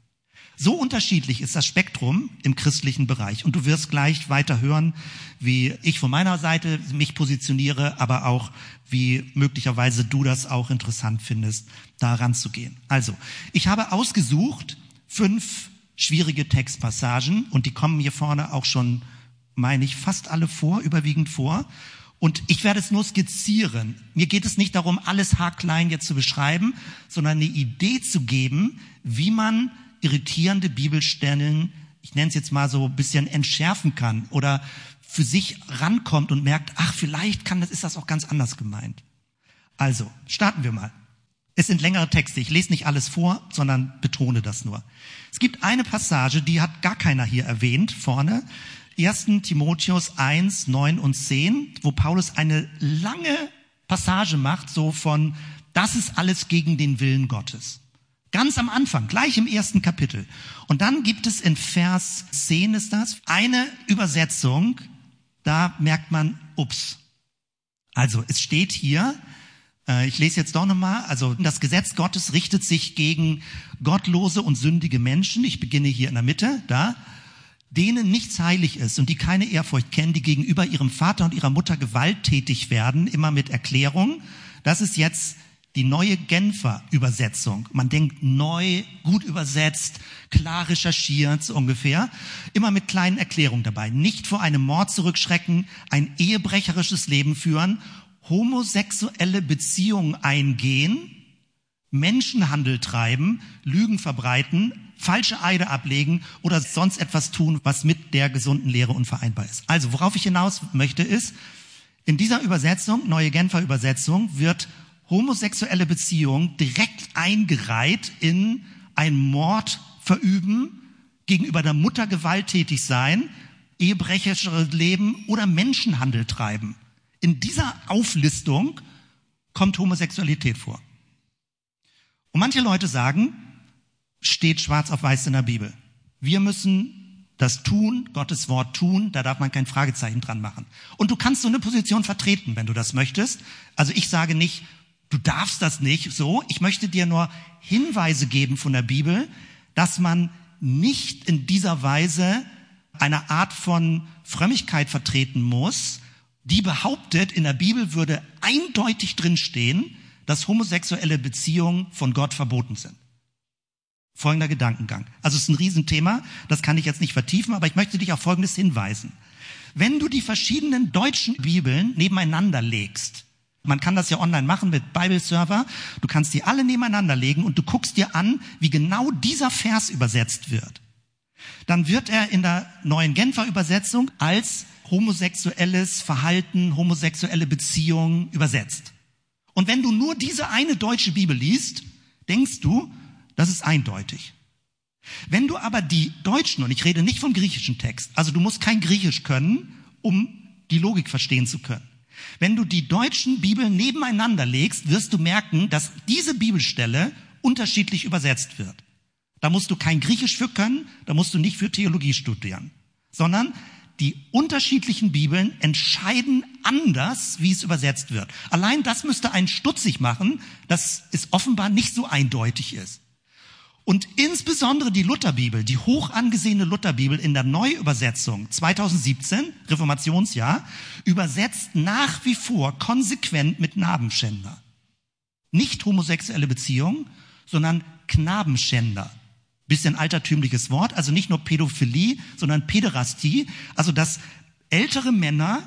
So unterschiedlich ist das Spektrum im christlichen Bereich. Und du wirst gleich weiter hören, wie ich von meiner Seite mich positioniere, aber auch wie möglicherweise du das auch interessant findest, da ranzugehen. Also, ich habe ausgesucht fünf schwierige Textpassagen und die kommen hier vorne auch schon, meine ich, fast alle vor, überwiegend vor. Und ich werde es nur skizzieren. Mir geht es nicht darum, alles haarklein jetzt zu beschreiben, sondern eine Idee zu geben, wie man irritierende Bibelstellen, ich nenne es jetzt mal so ein bisschen entschärfen kann oder für sich rankommt und merkt, ach, vielleicht kann das, ist das auch ganz anders gemeint. Also, starten wir mal. Es sind längere Texte. Ich lese nicht alles vor, sondern betone das nur. Es gibt eine Passage, die hat gar keiner hier erwähnt, vorne. 1. Timotheus 1, 9 und 10, wo Paulus eine lange Passage macht, so von, das ist alles gegen den Willen Gottes. Ganz am Anfang, gleich im ersten Kapitel. Und dann gibt es in Vers 10 ist das, eine Übersetzung, da merkt man, ups. Also es steht hier, äh, ich lese jetzt doch nochmal, also das Gesetz Gottes richtet sich gegen gottlose und sündige Menschen. Ich beginne hier in der Mitte, da denen nichts heilig ist und die keine Ehrfurcht kennen, die gegenüber ihrem Vater und ihrer Mutter gewalttätig werden, immer mit Erklärung. Das ist jetzt die neue Genfer Übersetzung. Man denkt neu, gut übersetzt, klar recherchiert, so ungefähr. Immer mit kleinen Erklärungen dabei. Nicht vor einem Mord zurückschrecken, ein ehebrecherisches Leben führen, homosexuelle Beziehungen eingehen, Menschenhandel treiben, Lügen verbreiten, falsche Eide ablegen oder sonst etwas tun, was mit der gesunden Lehre unvereinbar ist. Also, worauf ich hinaus möchte, ist, in dieser Übersetzung, neue Genfer Übersetzung, wird homosexuelle Beziehung direkt eingereiht in ein Mord verüben, gegenüber der Mutter gewalttätig sein, ehebrecherisches Leben oder Menschenhandel treiben. In dieser Auflistung kommt Homosexualität vor. Und manche Leute sagen, steht schwarz auf weiß in der Bibel. Wir müssen das tun, Gottes Wort tun, da darf man kein Fragezeichen dran machen. Und du kannst so eine Position vertreten, wenn du das möchtest. Also ich sage nicht, du darfst das nicht so. Ich möchte dir nur Hinweise geben von der Bibel, dass man nicht in dieser Weise eine Art von Frömmigkeit vertreten muss, die behauptet, in der Bibel würde eindeutig drinstehen, dass homosexuelle Beziehungen von Gott verboten sind. Folgender Gedankengang. Also es ist ein Riesenthema, das kann ich jetzt nicht vertiefen, aber ich möchte dich auf Folgendes hinweisen. Wenn du die verschiedenen deutschen Bibeln nebeneinander legst, man kann das ja online machen mit Bible-Server. Du kannst die alle nebeneinander legen und du guckst dir an, wie genau dieser Vers übersetzt wird. Dann wird er in der neuen Genfer Übersetzung als homosexuelles Verhalten, homosexuelle Beziehung übersetzt. Und wenn du nur diese eine deutsche Bibel liest, denkst du, das ist eindeutig. Wenn du aber die deutschen, und ich rede nicht vom griechischen Text, also du musst kein Griechisch können, um die Logik verstehen zu können. Wenn du die deutschen Bibeln nebeneinander legst, wirst du merken, dass diese Bibelstelle unterschiedlich übersetzt wird. Da musst du kein Griechisch für können, da musst du nicht für Theologie studieren, sondern die unterschiedlichen Bibeln entscheiden anders, wie es übersetzt wird. Allein das müsste einen stutzig machen, dass es offenbar nicht so eindeutig ist. Und insbesondere die Lutherbibel, die hoch angesehene Lutherbibel in der Neuübersetzung 2017, Reformationsjahr, übersetzt nach wie vor konsequent mit Knabenschänder. Nicht homosexuelle Beziehung, sondern Knabenschänder. Bisschen altertümliches Wort, also nicht nur Pädophilie, sondern Päderastie, also dass ältere Männer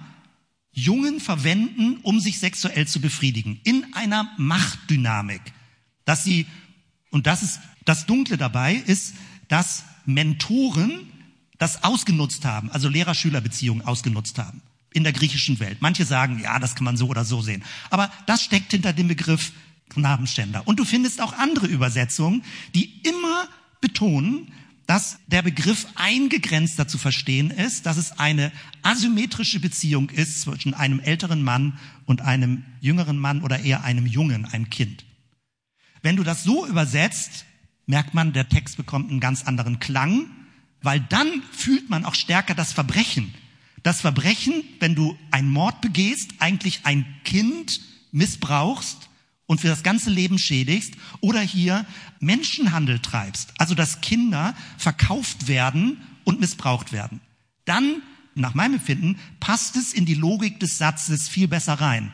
Jungen verwenden, um sich sexuell zu befriedigen, in einer Machtdynamik, dass sie, und das ist das Dunkle dabei ist, dass Mentoren das ausgenutzt haben, also Lehrer-Schüler-Beziehungen ausgenutzt haben in der griechischen Welt. Manche sagen, ja, das kann man so oder so sehen. Aber das steckt hinter dem Begriff Knabenständer. Und du findest auch andere Übersetzungen, die immer betonen, dass der Begriff eingegrenzter zu verstehen ist, dass es eine asymmetrische Beziehung ist zwischen einem älteren Mann und einem jüngeren Mann oder eher einem Jungen, einem Kind. Wenn du das so übersetzt, merkt man, der Text bekommt einen ganz anderen Klang, weil dann fühlt man auch stärker das Verbrechen. Das Verbrechen, wenn du einen Mord begehst, eigentlich ein Kind missbrauchst und für das ganze Leben schädigst oder hier Menschenhandel treibst, also dass Kinder verkauft werden und missbraucht werden, dann, nach meinem Empfinden, passt es in die Logik des Satzes viel besser rein.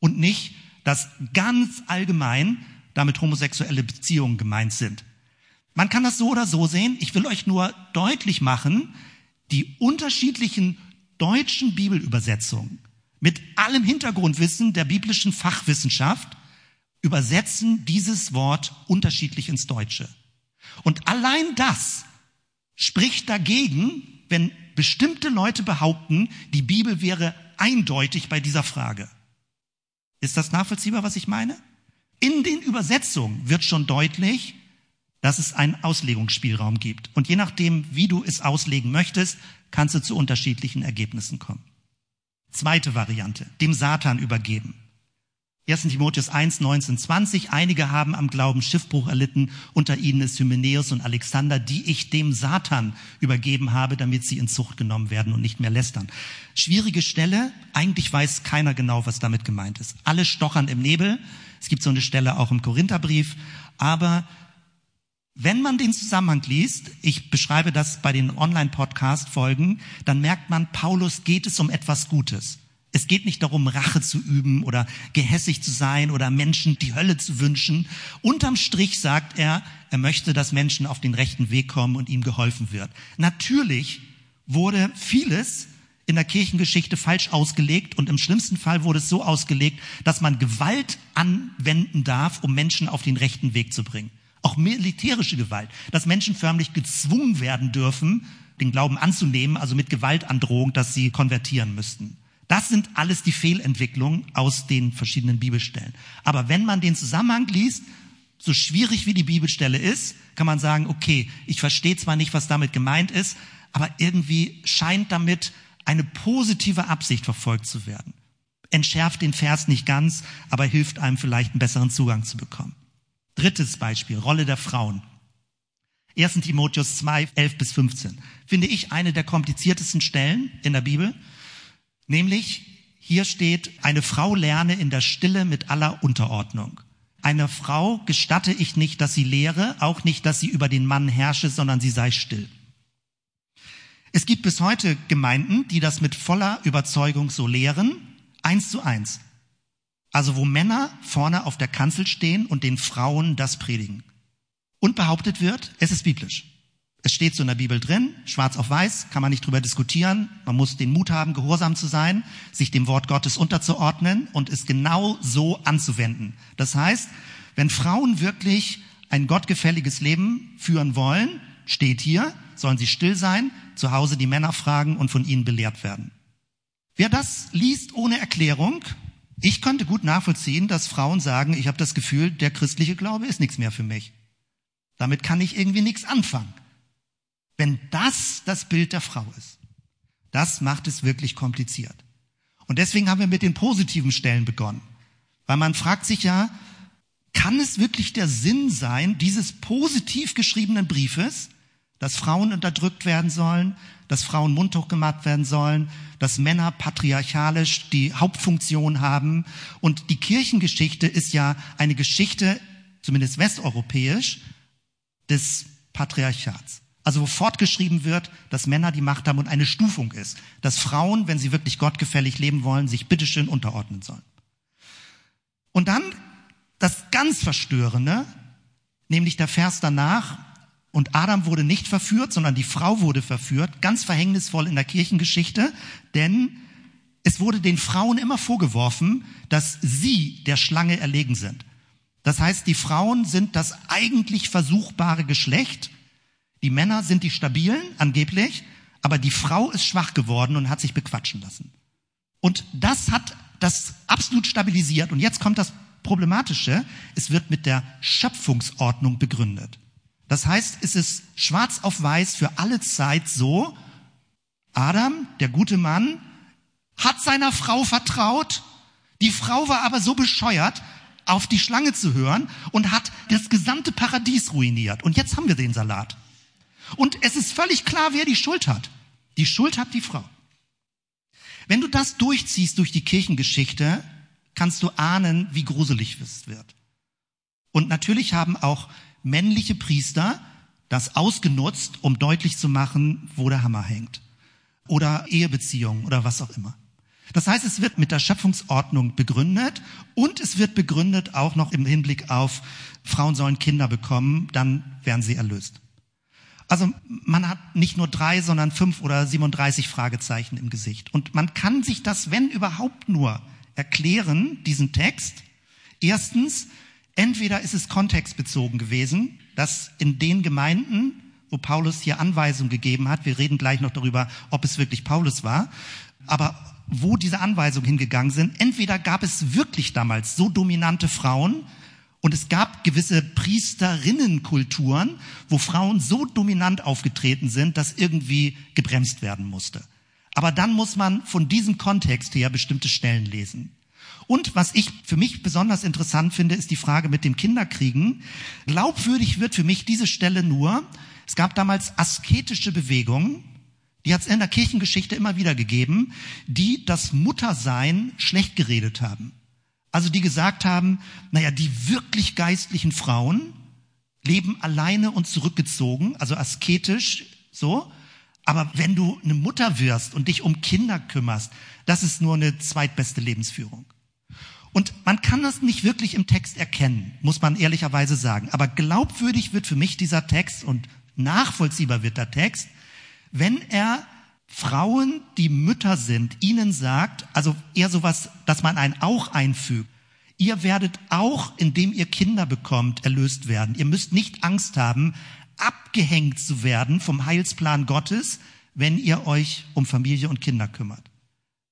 Und nicht, dass ganz allgemein damit homosexuelle Beziehungen gemeint sind. Man kann das so oder so sehen. Ich will euch nur deutlich machen, die unterschiedlichen deutschen Bibelübersetzungen mit allem Hintergrundwissen der biblischen Fachwissenschaft übersetzen dieses Wort unterschiedlich ins Deutsche. Und allein das spricht dagegen, wenn bestimmte Leute behaupten, die Bibel wäre eindeutig bei dieser Frage. Ist das nachvollziehbar, was ich meine? In den Übersetzungen wird schon deutlich, dass es einen Auslegungsspielraum gibt. Und je nachdem, wie du es auslegen möchtest, kannst du zu unterschiedlichen Ergebnissen kommen. Zweite Variante, dem Satan übergeben. 1. Timotheus 1, 19, 20. Einige haben am Glauben Schiffbruch erlitten. Unter ihnen ist Hymenäus und Alexander, die ich dem Satan übergeben habe, damit sie in Zucht genommen werden und nicht mehr lästern. Schwierige Stelle. Eigentlich weiß keiner genau, was damit gemeint ist. Alle stochern im Nebel. Es gibt so eine Stelle auch im Korintherbrief. Aber wenn man den Zusammenhang liest, ich beschreibe das bei den Online-Podcast-Folgen, dann merkt man, Paulus geht es um etwas Gutes. Es geht nicht darum, Rache zu üben oder gehässig zu sein oder Menschen die Hölle zu wünschen. Unterm Strich sagt er, er möchte, dass Menschen auf den rechten Weg kommen und ihm geholfen wird. Natürlich wurde vieles in der Kirchengeschichte falsch ausgelegt und im schlimmsten Fall wurde es so ausgelegt, dass man Gewalt anwenden darf, um Menschen auf den rechten Weg zu bringen auch militärische Gewalt, dass Menschen förmlich gezwungen werden dürfen, den Glauben anzunehmen, also mit Gewaltandrohung, dass sie konvertieren müssten. Das sind alles die Fehlentwicklungen aus den verschiedenen Bibelstellen. Aber wenn man den Zusammenhang liest, so schwierig wie die Bibelstelle ist, kann man sagen, okay, ich verstehe zwar nicht, was damit gemeint ist, aber irgendwie scheint damit eine positive Absicht verfolgt zu werden. Entschärft den Vers nicht ganz, aber hilft einem vielleicht einen besseren Zugang zu bekommen. Drittes Beispiel, Rolle der Frauen. 1. Timotheus 2, 11 bis 15. Finde ich eine der kompliziertesten Stellen in der Bibel. Nämlich, hier steht, eine Frau lerne in der Stille mit aller Unterordnung. Einer Frau gestatte ich nicht, dass sie lehre, auch nicht, dass sie über den Mann herrsche, sondern sie sei still. Es gibt bis heute Gemeinden, die das mit voller Überzeugung so lehren, eins zu eins. Also wo Männer vorne auf der Kanzel stehen und den Frauen das predigen. Und behauptet wird, es ist biblisch. Es steht so in der Bibel drin, schwarz auf weiß, kann man nicht drüber diskutieren. Man muss den Mut haben, gehorsam zu sein, sich dem Wort Gottes unterzuordnen und es genau so anzuwenden. Das heißt, wenn Frauen wirklich ein gottgefälliges Leben führen wollen, steht hier, sollen sie still sein, zu Hause die Männer fragen und von ihnen belehrt werden. Wer das liest ohne Erklärung, ich könnte gut nachvollziehen, dass Frauen sagen, ich habe das Gefühl, der christliche Glaube ist nichts mehr für mich. Damit kann ich irgendwie nichts anfangen. Wenn das das Bild der Frau ist, das macht es wirklich kompliziert. Und deswegen haben wir mit den positiven Stellen begonnen. Weil man fragt sich ja, kann es wirklich der Sinn sein dieses positiv geschriebenen Briefes, dass Frauen unterdrückt werden sollen, dass Frauen mundtuch gemacht werden sollen, dass Männer patriarchalisch die Hauptfunktion haben. Und die Kirchengeschichte ist ja eine Geschichte, zumindest westeuropäisch, des Patriarchats. Also wo fortgeschrieben wird, dass Männer die Macht haben und eine Stufung ist, dass Frauen, wenn sie wirklich gottgefällig leben wollen, sich bitteschön unterordnen sollen. Und dann das ganz Verstörende, nämlich der Vers danach, und Adam wurde nicht verführt, sondern die Frau wurde verführt. Ganz verhängnisvoll in der Kirchengeschichte, denn es wurde den Frauen immer vorgeworfen, dass sie der Schlange erlegen sind. Das heißt, die Frauen sind das eigentlich versuchbare Geschlecht. Die Männer sind die stabilen, angeblich, aber die Frau ist schwach geworden und hat sich bequatschen lassen. Und das hat das absolut stabilisiert. Und jetzt kommt das Problematische. Es wird mit der Schöpfungsordnung begründet. Das heißt, es ist schwarz auf weiß für alle Zeit so, Adam, der gute Mann, hat seiner Frau vertraut. Die Frau war aber so bescheuert, auf die Schlange zu hören und hat das gesamte Paradies ruiniert. Und jetzt haben wir den Salat. Und es ist völlig klar, wer die Schuld hat. Die Schuld hat die Frau. Wenn du das durchziehst durch die Kirchengeschichte, kannst du ahnen, wie gruselig es wird. Und natürlich haben auch männliche Priester das ausgenutzt, um deutlich zu machen, wo der Hammer hängt. Oder Ehebeziehungen oder was auch immer. Das heißt, es wird mit der Schöpfungsordnung begründet und es wird begründet auch noch im Hinblick auf Frauen sollen Kinder bekommen, dann werden sie erlöst. Also man hat nicht nur drei, sondern fünf oder 37 Fragezeichen im Gesicht. Und man kann sich das, wenn überhaupt nur, erklären, diesen Text. Erstens, entweder ist es kontextbezogen gewesen, dass in den Gemeinden, wo Paulus hier Anweisungen gegeben hat, wir reden gleich noch darüber, ob es wirklich Paulus war, aber wo diese Anweisungen hingegangen sind, entweder gab es wirklich damals so dominante Frauen, und es gab gewisse Priesterinnenkulturen, wo Frauen so dominant aufgetreten sind, dass irgendwie gebremst werden musste. Aber dann muss man von diesem Kontext her bestimmte Stellen lesen. Und was ich für mich besonders interessant finde, ist die Frage mit dem Kinderkriegen. Glaubwürdig wird für mich diese Stelle nur, es gab damals asketische Bewegungen, die hat es in der Kirchengeschichte immer wieder gegeben, die das Muttersein schlecht geredet haben. Also die gesagt haben, naja, die wirklich geistlichen Frauen leben alleine und zurückgezogen, also asketisch, so. Aber wenn du eine Mutter wirst und dich um Kinder kümmerst, das ist nur eine zweitbeste Lebensführung. Und man kann das nicht wirklich im Text erkennen, muss man ehrlicherweise sagen. Aber glaubwürdig wird für mich dieser Text und nachvollziehbar wird der Text, wenn er Frauen, die Mütter sind, ihnen sagt, also eher sowas, dass man ein auch einfügt. Ihr werdet auch, indem ihr Kinder bekommt, erlöst werden. Ihr müsst nicht Angst haben, abgehängt zu werden vom Heilsplan Gottes, wenn ihr euch um Familie und Kinder kümmert.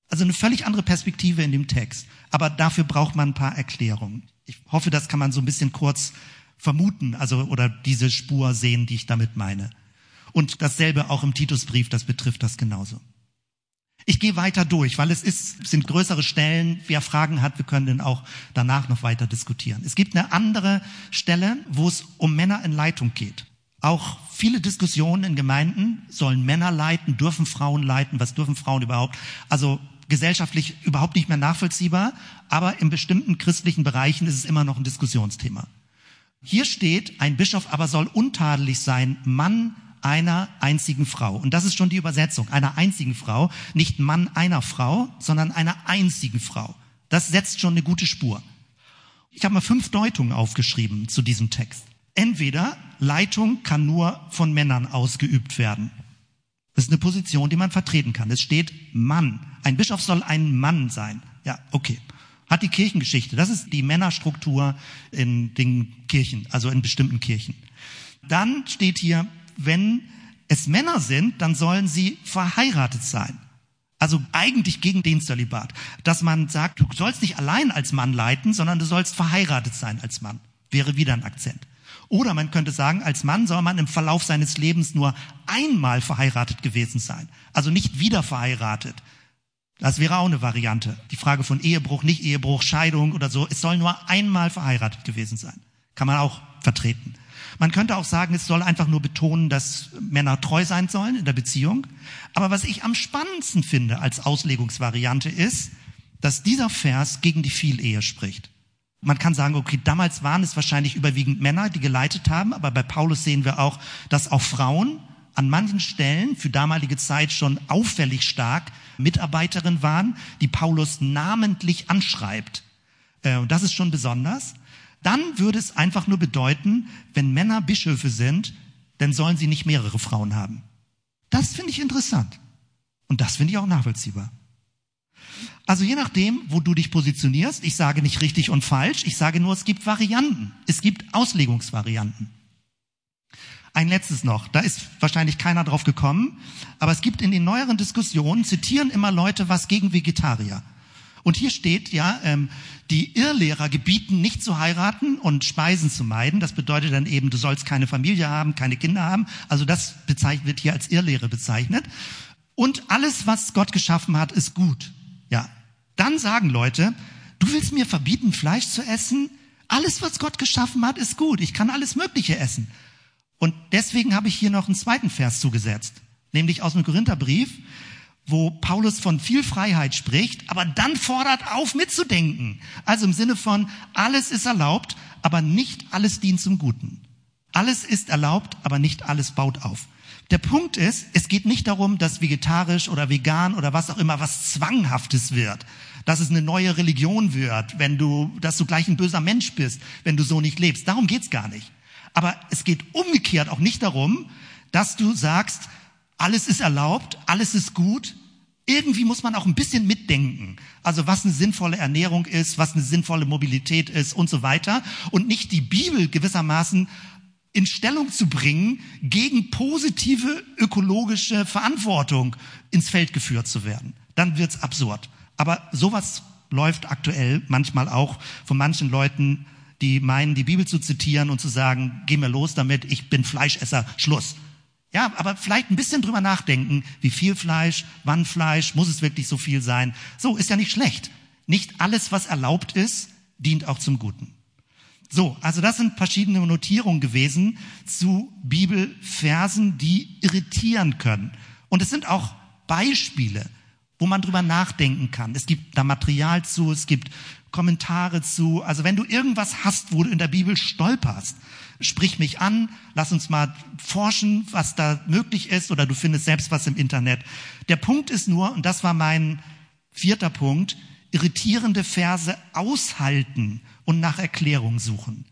Also eine völlig andere Perspektive in dem Text. Aber dafür braucht man ein paar Erklärungen. Ich hoffe, das kann man so ein bisschen kurz vermuten, also, oder diese Spur sehen, die ich damit meine. Und dasselbe auch im Titusbrief, das betrifft das genauso. Ich gehe weiter durch, weil es ist, sind größere Stellen. Wer Fragen hat, wir können dann auch danach noch weiter diskutieren. Es gibt eine andere Stelle, wo es um Männer in Leitung geht. Auch viele Diskussionen in Gemeinden, sollen Männer leiten, dürfen Frauen leiten, was dürfen Frauen überhaupt? Also gesellschaftlich überhaupt nicht mehr nachvollziehbar, aber in bestimmten christlichen Bereichen ist es immer noch ein Diskussionsthema. Hier steht, ein Bischof aber soll untadelig sein, Mann einer einzigen Frau. Und das ist schon die Übersetzung, einer einzigen Frau, nicht Mann einer Frau, sondern einer einzigen Frau. Das setzt schon eine gute Spur. Ich habe mal fünf Deutungen aufgeschrieben zu diesem Text. Entweder Leitung kann nur von Männern ausgeübt werden. Das ist eine Position, die man vertreten kann. Es steht Mann. Ein Bischof soll ein Mann sein. Ja, okay. Hat die Kirchengeschichte. Das ist die Männerstruktur in den Kirchen, also in bestimmten Kirchen. Dann steht hier wenn es Männer sind, dann sollen sie verheiratet sein. Also eigentlich gegen den Zölibat. Dass man sagt, du sollst nicht allein als Mann leiten, sondern du sollst verheiratet sein als Mann. Wäre wieder ein Akzent. Oder man könnte sagen, als Mann soll man im Verlauf seines Lebens nur einmal verheiratet gewesen sein. Also nicht wieder verheiratet. Das wäre auch eine Variante. Die Frage von Ehebruch, nicht Ehebruch, Scheidung oder so. Es soll nur einmal verheiratet gewesen sein. Kann man auch vertreten. Man könnte auch sagen, es soll einfach nur betonen, dass Männer treu sein sollen in der Beziehung. Aber was ich am spannendsten finde als Auslegungsvariante ist, dass dieser Vers gegen die Vielehe spricht. Man kann sagen, okay, damals waren es wahrscheinlich überwiegend Männer, die geleitet haben, aber bei Paulus sehen wir auch, dass auch Frauen an manchen Stellen für damalige Zeit schon auffällig stark Mitarbeiterin waren, die Paulus namentlich anschreibt. Äh, und das ist schon besonders dann würde es einfach nur bedeuten, wenn Männer Bischöfe sind, dann sollen sie nicht mehrere Frauen haben. Das finde ich interessant. Und das finde ich auch nachvollziehbar. Also je nachdem, wo du dich positionierst, ich sage nicht richtig und falsch, ich sage nur, es gibt Varianten. Es gibt Auslegungsvarianten. Ein letztes noch, da ist wahrscheinlich keiner drauf gekommen, aber es gibt in den neueren Diskussionen, zitieren immer Leute was gegen Vegetarier. Und hier steht ja, ähm, die Irrlehrer gebieten nicht zu heiraten und Speisen zu meiden. Das bedeutet dann eben, du sollst keine Familie haben, keine Kinder haben. Also das bezeichnet, wird hier als Irrlehre bezeichnet. Und alles, was Gott geschaffen hat, ist gut. Ja. Dann sagen Leute, du willst mir verbieten, Fleisch zu essen? Alles, was Gott geschaffen hat, ist gut. Ich kann alles Mögliche essen. Und deswegen habe ich hier noch einen zweiten Vers zugesetzt, nämlich aus dem Korintherbrief, wo Paulus von viel Freiheit spricht, aber dann fordert auf mitzudenken. Also im Sinne von, alles ist erlaubt, aber nicht alles dient zum Guten. Alles ist erlaubt, aber nicht alles baut auf. Der Punkt ist, es geht nicht darum, dass vegetarisch oder vegan oder was auch immer was Zwanghaftes wird, dass es eine neue Religion wird, wenn du, dass du gleich ein böser Mensch bist, wenn du so nicht lebst. Darum geht's gar nicht. Aber es geht umgekehrt auch nicht darum, dass du sagst, alles ist erlaubt, alles ist gut. Irgendwie muss man auch ein bisschen mitdenken. Also was eine sinnvolle Ernährung ist, was eine sinnvolle Mobilität ist und so weiter. Und nicht die Bibel gewissermaßen in Stellung zu bringen, gegen positive ökologische Verantwortung ins Feld geführt zu werden. Dann wird's absurd. Aber sowas läuft aktuell manchmal auch von manchen Leuten die meinen, die Bibel zu zitieren und zu sagen, geh mir los damit, ich bin Fleischesser, Schluss. Ja, aber vielleicht ein bisschen drüber nachdenken, wie viel Fleisch, wann Fleisch, muss es wirklich so viel sein? So, ist ja nicht schlecht. Nicht alles, was erlaubt ist, dient auch zum Guten. So, also das sind verschiedene Notierungen gewesen zu Bibelversen, die irritieren können. Und es sind auch Beispiele, wo man drüber nachdenken kann. Es gibt da Material zu, es gibt Kommentare zu. Also wenn du irgendwas hast, wo du in der Bibel stolperst, sprich mich an, lass uns mal forschen, was da möglich ist, oder du findest selbst was im Internet. Der Punkt ist nur, und das war mein vierter Punkt, irritierende Verse aushalten und nach Erklärung suchen.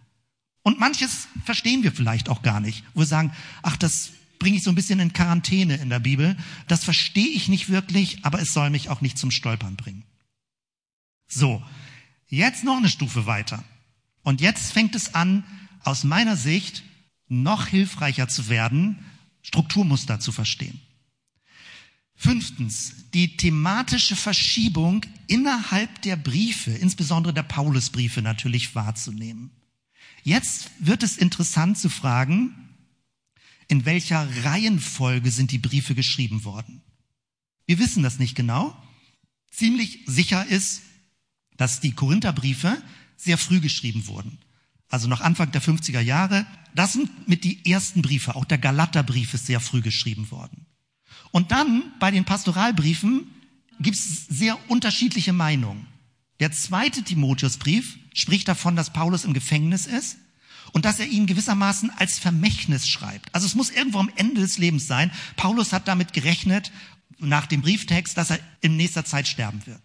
Und manches verstehen wir vielleicht auch gar nicht, wo wir sagen, ach, das bringe ich so ein bisschen in Quarantäne in der Bibel. Das verstehe ich nicht wirklich, aber es soll mich auch nicht zum Stolpern bringen. So, Jetzt noch eine Stufe weiter. Und jetzt fängt es an, aus meiner Sicht noch hilfreicher zu werden, Strukturmuster zu verstehen. Fünftens, die thematische Verschiebung innerhalb der Briefe, insbesondere der Paulusbriefe natürlich wahrzunehmen. Jetzt wird es interessant zu fragen, in welcher Reihenfolge sind die Briefe geschrieben worden. Wir wissen das nicht genau. Ziemlich sicher ist, dass die Korintherbriefe sehr früh geschrieben wurden. Also noch Anfang der 50er Jahre. Das sind mit die ersten Briefe. Auch der Galaterbrief ist sehr früh geschrieben worden. Und dann bei den Pastoralbriefen gibt es sehr unterschiedliche Meinungen. Der zweite Timotheusbrief spricht davon, dass Paulus im Gefängnis ist und dass er ihn gewissermaßen als Vermächtnis schreibt. Also es muss irgendwo am Ende des Lebens sein. Paulus hat damit gerechnet, nach dem Brieftext, dass er in nächster Zeit sterben wird.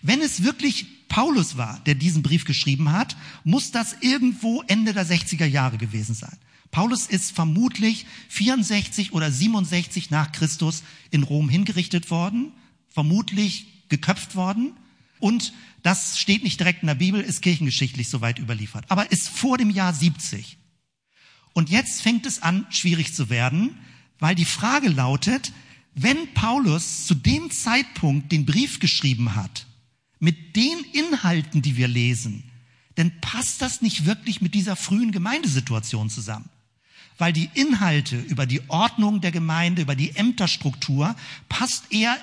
Wenn es wirklich Paulus war, der diesen Brief geschrieben hat, muss das irgendwo Ende der 60er Jahre gewesen sein. Paulus ist vermutlich 64 oder 67 nach Christus in Rom hingerichtet worden, vermutlich geköpft worden. Und das steht nicht direkt in der Bibel, ist kirchengeschichtlich soweit überliefert, aber ist vor dem Jahr 70. Und jetzt fängt es an, schwierig zu werden, weil die Frage lautet, wenn Paulus zu dem Zeitpunkt den Brief geschrieben hat, mit den Inhalten, die wir lesen, denn passt das nicht wirklich mit dieser frühen Gemeindesituation zusammen? Weil die Inhalte über die Ordnung der Gemeinde, über die Ämterstruktur passt eher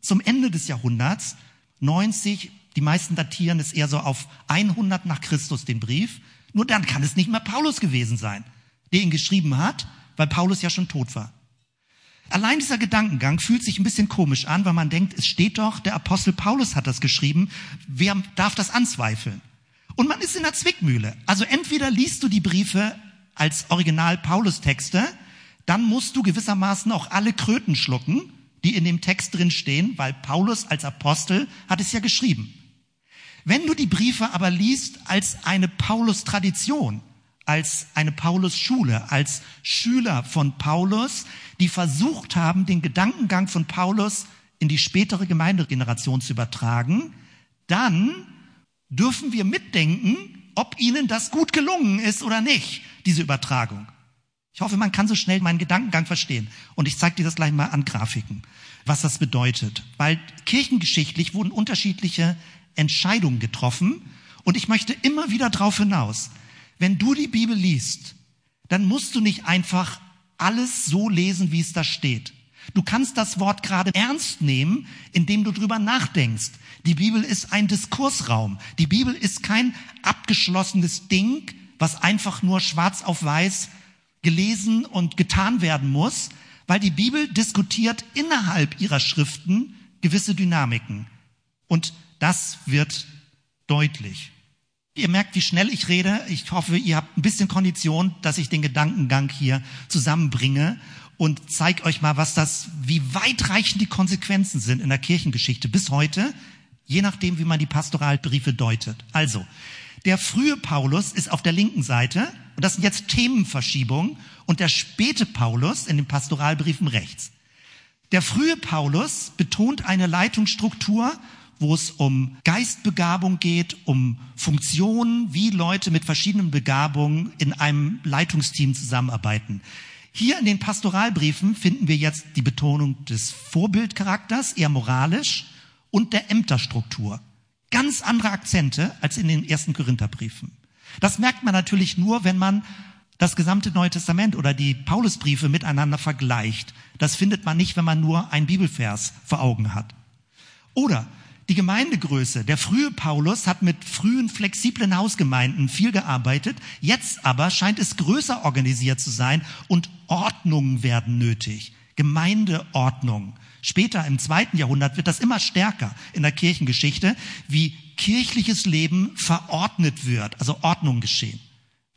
zum Ende des Jahrhunderts, 90, die meisten datieren es eher so auf 100 nach Christus den Brief. Nur dann kann es nicht mehr Paulus gewesen sein, der ihn geschrieben hat, weil Paulus ja schon tot war. Allein dieser Gedankengang fühlt sich ein bisschen komisch an, weil man denkt, es steht doch, der Apostel Paulus hat das geschrieben. Wer darf das anzweifeln? Und man ist in der Zwickmühle. Also entweder liest du die Briefe als Original Paulus-Texte, dann musst du gewissermaßen auch alle Kröten schlucken, die in dem Text drin stehen, weil Paulus als Apostel hat es ja geschrieben. Wenn du die Briefe aber liest als eine Paulus-Tradition, als eine Paulus-Schule, als Schüler von Paulus, die versucht haben, den Gedankengang von Paulus in die spätere Gemeindegeneration zu übertragen, dann dürfen wir mitdenken, ob ihnen das gut gelungen ist oder nicht, diese Übertragung. Ich hoffe, man kann so schnell meinen Gedankengang verstehen. Und ich zeige dir das gleich mal an Grafiken, was das bedeutet. Weil kirchengeschichtlich wurden unterschiedliche Entscheidungen getroffen. Und ich möchte immer wieder darauf hinaus, wenn du die Bibel liest, dann musst du nicht einfach alles so lesen, wie es da steht. Du kannst das Wort gerade ernst nehmen, indem du drüber nachdenkst. Die Bibel ist ein Diskursraum. Die Bibel ist kein abgeschlossenes Ding, was einfach nur schwarz auf weiß gelesen und getan werden muss, weil die Bibel diskutiert innerhalb ihrer Schriften gewisse Dynamiken. Und das wird deutlich. Ihr merkt, wie schnell ich rede. Ich hoffe, ihr habt ein bisschen Kondition, dass ich den Gedankengang hier zusammenbringe und zeige euch mal, was das, wie weitreichend die Konsequenzen sind in der Kirchengeschichte bis heute, je nachdem, wie man die Pastoralbriefe deutet. Also, der frühe Paulus ist auf der linken Seite und das sind jetzt Themenverschiebungen und der späte Paulus in den Pastoralbriefen rechts. Der frühe Paulus betont eine Leitungsstruktur, wo es um Geistbegabung geht, um Funktionen, wie Leute mit verschiedenen Begabungen in einem Leitungsteam zusammenarbeiten. Hier in den Pastoralbriefen finden wir jetzt die Betonung des Vorbildcharakters, eher moralisch, und der Ämterstruktur. Ganz andere Akzente als in den ersten Korintherbriefen. Das merkt man natürlich nur, wenn man das gesamte Neue Testament oder die Paulusbriefe miteinander vergleicht. Das findet man nicht, wenn man nur einen Bibelvers vor Augen hat. Oder die Gemeindegröße. Der frühe Paulus hat mit frühen, flexiblen Hausgemeinden viel gearbeitet. Jetzt aber scheint es größer organisiert zu sein und Ordnungen werden nötig. Gemeindeordnung. Später im zweiten Jahrhundert wird das immer stärker in der Kirchengeschichte, wie kirchliches Leben verordnet wird, also Ordnung geschehen.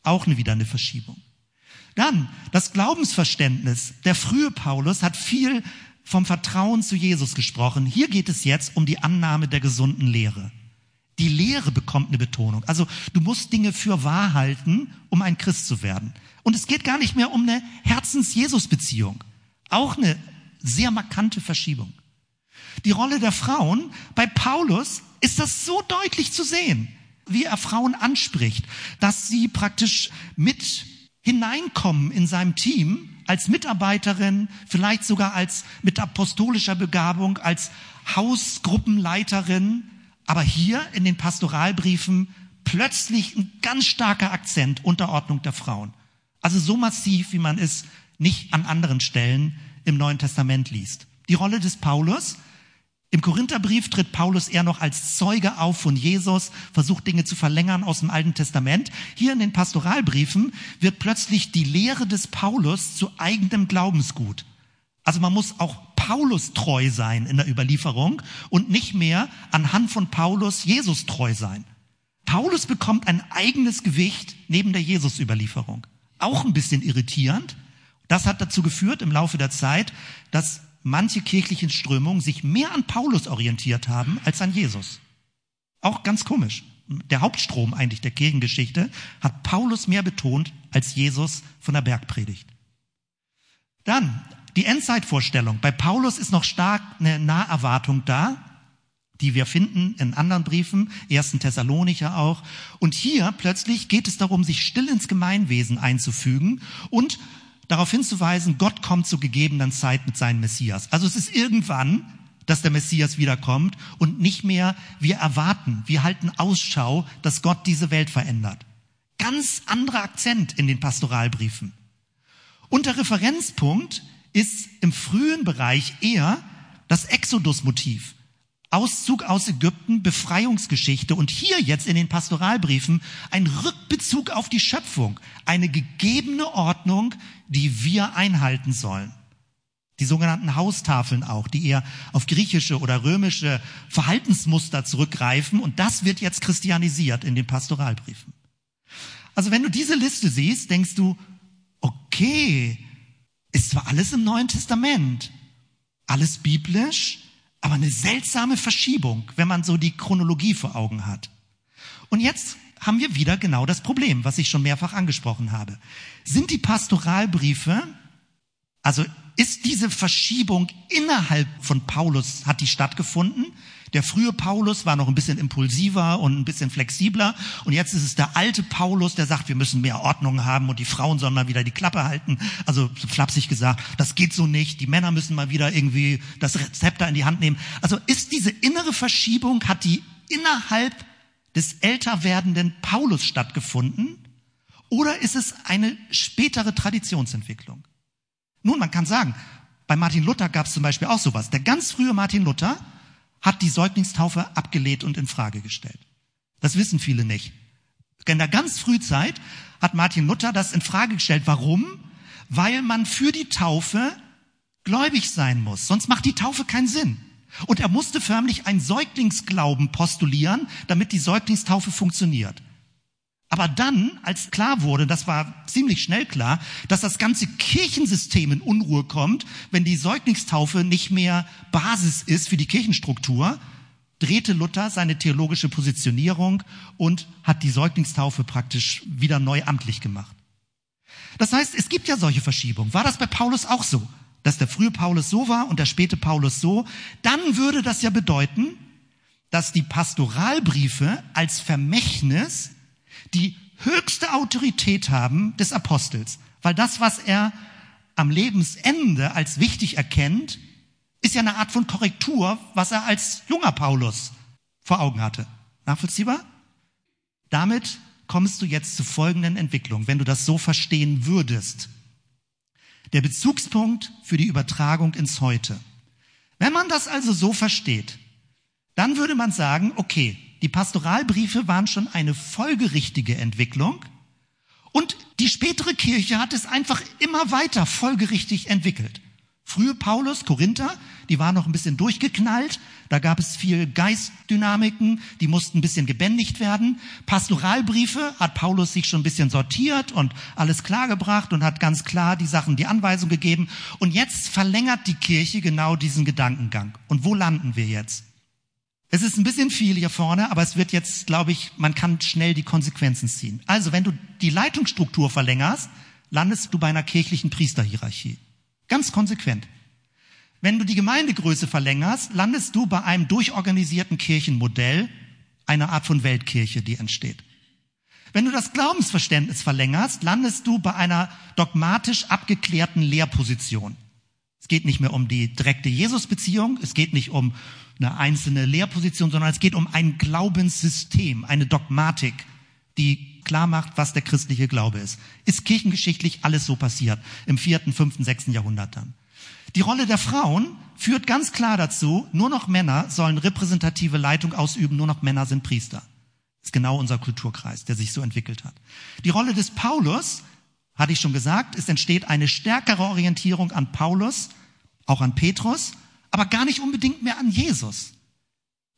Auch wieder eine Verschiebung. Dann das Glaubensverständnis. Der frühe Paulus hat viel vom Vertrauen zu Jesus gesprochen. Hier geht es jetzt um die Annahme der gesunden Lehre. Die Lehre bekommt eine Betonung. Also du musst Dinge für wahr halten, um ein Christ zu werden. Und es geht gar nicht mehr um eine Herzens-Jesus-Beziehung. Auch eine sehr markante Verschiebung. Die Rolle der Frauen, bei Paulus ist das so deutlich zu sehen, wie er Frauen anspricht, dass sie praktisch mit hineinkommen in seinem Team als Mitarbeiterin, vielleicht sogar als mit apostolischer Begabung, als Hausgruppenleiterin. Aber hier in den Pastoralbriefen plötzlich ein ganz starker Akzent Unterordnung der Frauen. Also so massiv, wie man es nicht an anderen Stellen im Neuen Testament liest. Die Rolle des Paulus im Korintherbrief tritt Paulus eher noch als Zeuge auf von Jesus, versucht Dinge zu verlängern aus dem Alten Testament. Hier in den Pastoralbriefen wird plötzlich die Lehre des Paulus zu eigenem Glaubensgut. Also man muss auch Paulus treu sein in der Überlieferung und nicht mehr anhand von Paulus Jesus treu sein. Paulus bekommt ein eigenes Gewicht neben der Jesus-Überlieferung. Auch ein bisschen irritierend. Das hat dazu geführt im Laufe der Zeit, dass manche kirchlichen Strömungen sich mehr an Paulus orientiert haben als an Jesus. Auch ganz komisch. Der Hauptstrom eigentlich der Kirchengeschichte hat Paulus mehr betont als Jesus von der Bergpredigt. Dann die Endzeitvorstellung. Bei Paulus ist noch stark eine Naherwartung da, die wir finden in anderen Briefen, ersten Thessalonicher auch. Und hier plötzlich geht es darum, sich still ins Gemeinwesen einzufügen und darauf hinzuweisen, Gott kommt zu gegebenen Zeit mit seinem Messias. Also es ist irgendwann, dass der Messias wiederkommt und nicht mehr wir erwarten, wir halten Ausschau, dass Gott diese Welt verändert. Ganz anderer Akzent in den Pastoralbriefen. Und der Referenzpunkt ist im frühen Bereich eher das Exodus-Motiv. Auszug aus Ägypten, Befreiungsgeschichte und hier jetzt in den Pastoralbriefen ein Rückbezug auf die Schöpfung, eine gegebene Ordnung, die wir einhalten sollen. Die sogenannten Haustafeln auch, die eher auf griechische oder römische Verhaltensmuster zurückgreifen und das wird jetzt christianisiert in den Pastoralbriefen. Also wenn du diese Liste siehst, denkst du, okay, ist zwar alles im Neuen Testament, alles biblisch, aber eine seltsame Verschiebung, wenn man so die Chronologie vor Augen hat. Und jetzt haben wir wieder genau das Problem, was ich schon mehrfach angesprochen habe. Sind die Pastoralbriefe, also ist diese Verschiebung innerhalb von Paulus, hat die stattgefunden? Der frühe Paulus war noch ein bisschen impulsiver und ein bisschen flexibler. Und jetzt ist es der alte Paulus, der sagt, wir müssen mehr Ordnung haben und die Frauen sollen mal wieder die Klappe halten. Also so flapsig gesagt, das geht so nicht. Die Männer müssen mal wieder irgendwie das Rezepter in die Hand nehmen. Also ist diese innere Verschiebung, hat die innerhalb des älter werdenden Paulus stattgefunden? Oder ist es eine spätere Traditionsentwicklung? Nun, man kann sagen, bei Martin Luther gab es zum Beispiel auch sowas. Der ganz frühe Martin Luther hat die Säuglingstaufe abgelehnt und in Frage gestellt. Das wissen viele nicht. In der ganz Frühzeit hat Martin Luther das in Frage gestellt. Warum? Weil man für die Taufe gläubig sein muss. Sonst macht die Taufe keinen Sinn. Und er musste förmlich einen Säuglingsglauben postulieren, damit die Säuglingstaufe funktioniert. Aber dann, als klar wurde, das war ziemlich schnell klar, dass das ganze Kirchensystem in Unruhe kommt, wenn die Säuglingstaufe nicht mehr Basis ist für die Kirchenstruktur, drehte Luther seine theologische Positionierung und hat die Säuglingstaufe praktisch wieder neu amtlich gemacht. Das heißt, es gibt ja solche Verschiebungen. War das bei Paulus auch so? Dass der frühe Paulus so war und der späte Paulus so? Dann würde das ja bedeuten, dass die Pastoralbriefe als Vermächtnis die höchste Autorität haben des Apostels. Weil das, was er am Lebensende als wichtig erkennt, ist ja eine Art von Korrektur, was er als junger Paulus vor Augen hatte. Nachvollziehbar? Damit kommst du jetzt zu folgenden Entwicklungen, wenn du das so verstehen würdest. Der Bezugspunkt für die Übertragung ins Heute. Wenn man das also so versteht, dann würde man sagen, okay, die Pastoralbriefe waren schon eine folgerichtige Entwicklung und die spätere Kirche hat es einfach immer weiter folgerichtig entwickelt. Frühe Paulus, Korinther, die waren noch ein bisschen durchgeknallt. Da gab es viel Geistdynamiken, die mussten ein bisschen gebändigt werden. Pastoralbriefe hat Paulus sich schon ein bisschen sortiert und alles klargebracht und hat ganz klar die Sachen, die Anweisung gegeben. Und jetzt verlängert die Kirche genau diesen Gedankengang. Und wo landen wir jetzt? Es ist ein bisschen viel hier vorne, aber es wird jetzt, glaube ich, man kann schnell die Konsequenzen ziehen. Also, wenn du die Leitungsstruktur verlängerst, landest du bei einer kirchlichen Priesterhierarchie. Ganz konsequent. Wenn du die Gemeindegröße verlängerst, landest du bei einem durchorganisierten Kirchenmodell, einer Art von Weltkirche, die entsteht. Wenn du das Glaubensverständnis verlängerst, landest du bei einer dogmatisch abgeklärten Lehrposition. Es geht nicht mehr um die direkte Jesus-Beziehung, es geht nicht um eine einzelne Lehrposition, sondern es geht um ein Glaubenssystem, eine Dogmatik, die klar macht, was der christliche Glaube ist. Ist kirchengeschichtlich alles so passiert im vierten, fünften, sechsten Jahrhundert dann. Die Rolle der Frauen führt ganz klar dazu, nur noch Männer sollen repräsentative Leitung ausüben, nur noch Männer sind Priester. Das ist genau unser Kulturkreis, der sich so entwickelt hat. Die Rolle des Paulus, hatte ich schon gesagt, es entsteht eine stärkere Orientierung an Paulus, auch an Petrus, aber gar nicht unbedingt mehr an Jesus.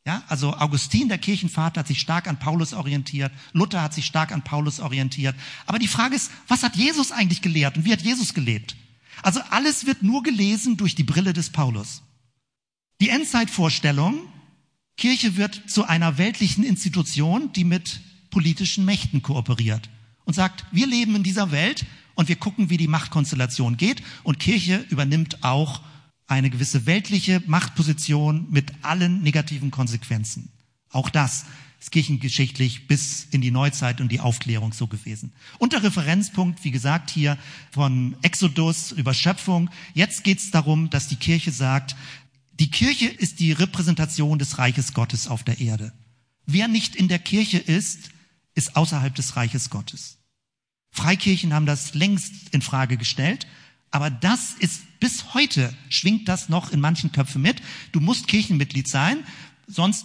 Ja, also Augustin, der Kirchenvater, hat sich stark an Paulus orientiert. Luther hat sich stark an Paulus orientiert. Aber die Frage ist, was hat Jesus eigentlich gelehrt und wie hat Jesus gelebt? Also alles wird nur gelesen durch die Brille des Paulus. Die Endzeitvorstellung, Kirche wird zu einer weltlichen Institution, die mit politischen Mächten kooperiert und sagt, wir leben in dieser Welt und wir gucken, wie die Machtkonstellation geht und Kirche übernimmt auch eine gewisse weltliche Machtposition mit allen negativen Konsequenzen. Auch das ist kirchengeschichtlich bis in die Neuzeit und die Aufklärung so gewesen. Und der Referenzpunkt, wie gesagt, hier von Exodus über Schöpfung. Jetzt geht es darum, dass die Kirche sagt, die Kirche ist die Repräsentation des Reiches Gottes auf der Erde. Wer nicht in der Kirche ist, ist außerhalb des Reiches Gottes. Freikirchen haben das längst in Frage gestellt aber das ist bis heute schwingt das noch in manchen Köpfen mit. Du musst Kirchenmitglied sein, sonst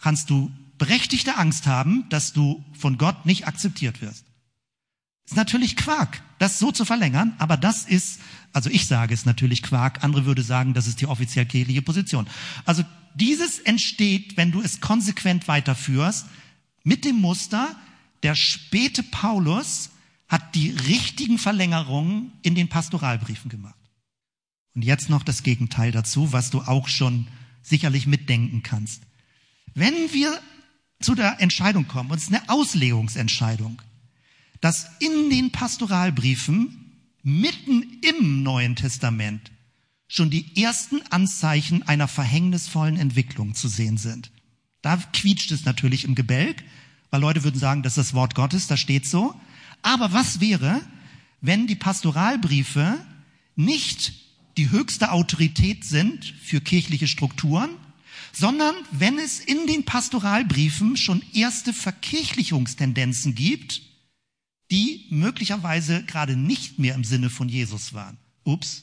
kannst du berechtigte Angst haben, dass du von Gott nicht akzeptiert wirst. Ist natürlich Quark, das so zu verlängern, aber das ist, also ich sage es natürlich Quark, andere würde sagen, das ist die offiziell kirchliche Position. Also dieses entsteht, wenn du es konsequent weiterführst, mit dem Muster, der späte Paulus hat die richtigen Verlängerungen in den Pastoralbriefen gemacht. Und jetzt noch das Gegenteil dazu, was du auch schon sicherlich mitdenken kannst. Wenn wir zu der Entscheidung kommen, und es ist eine Auslegungsentscheidung, dass in den Pastoralbriefen mitten im Neuen Testament schon die ersten Anzeichen einer verhängnisvollen Entwicklung zu sehen sind. Da quietscht es natürlich im Gebälk, weil Leute würden sagen, das ist das Wort Gottes, da steht so. Aber was wäre, wenn die Pastoralbriefe nicht die höchste Autorität sind für kirchliche Strukturen, sondern wenn es in den Pastoralbriefen schon erste Verkirchlichungstendenzen gibt, die möglicherweise gerade nicht mehr im Sinne von Jesus waren. Ups.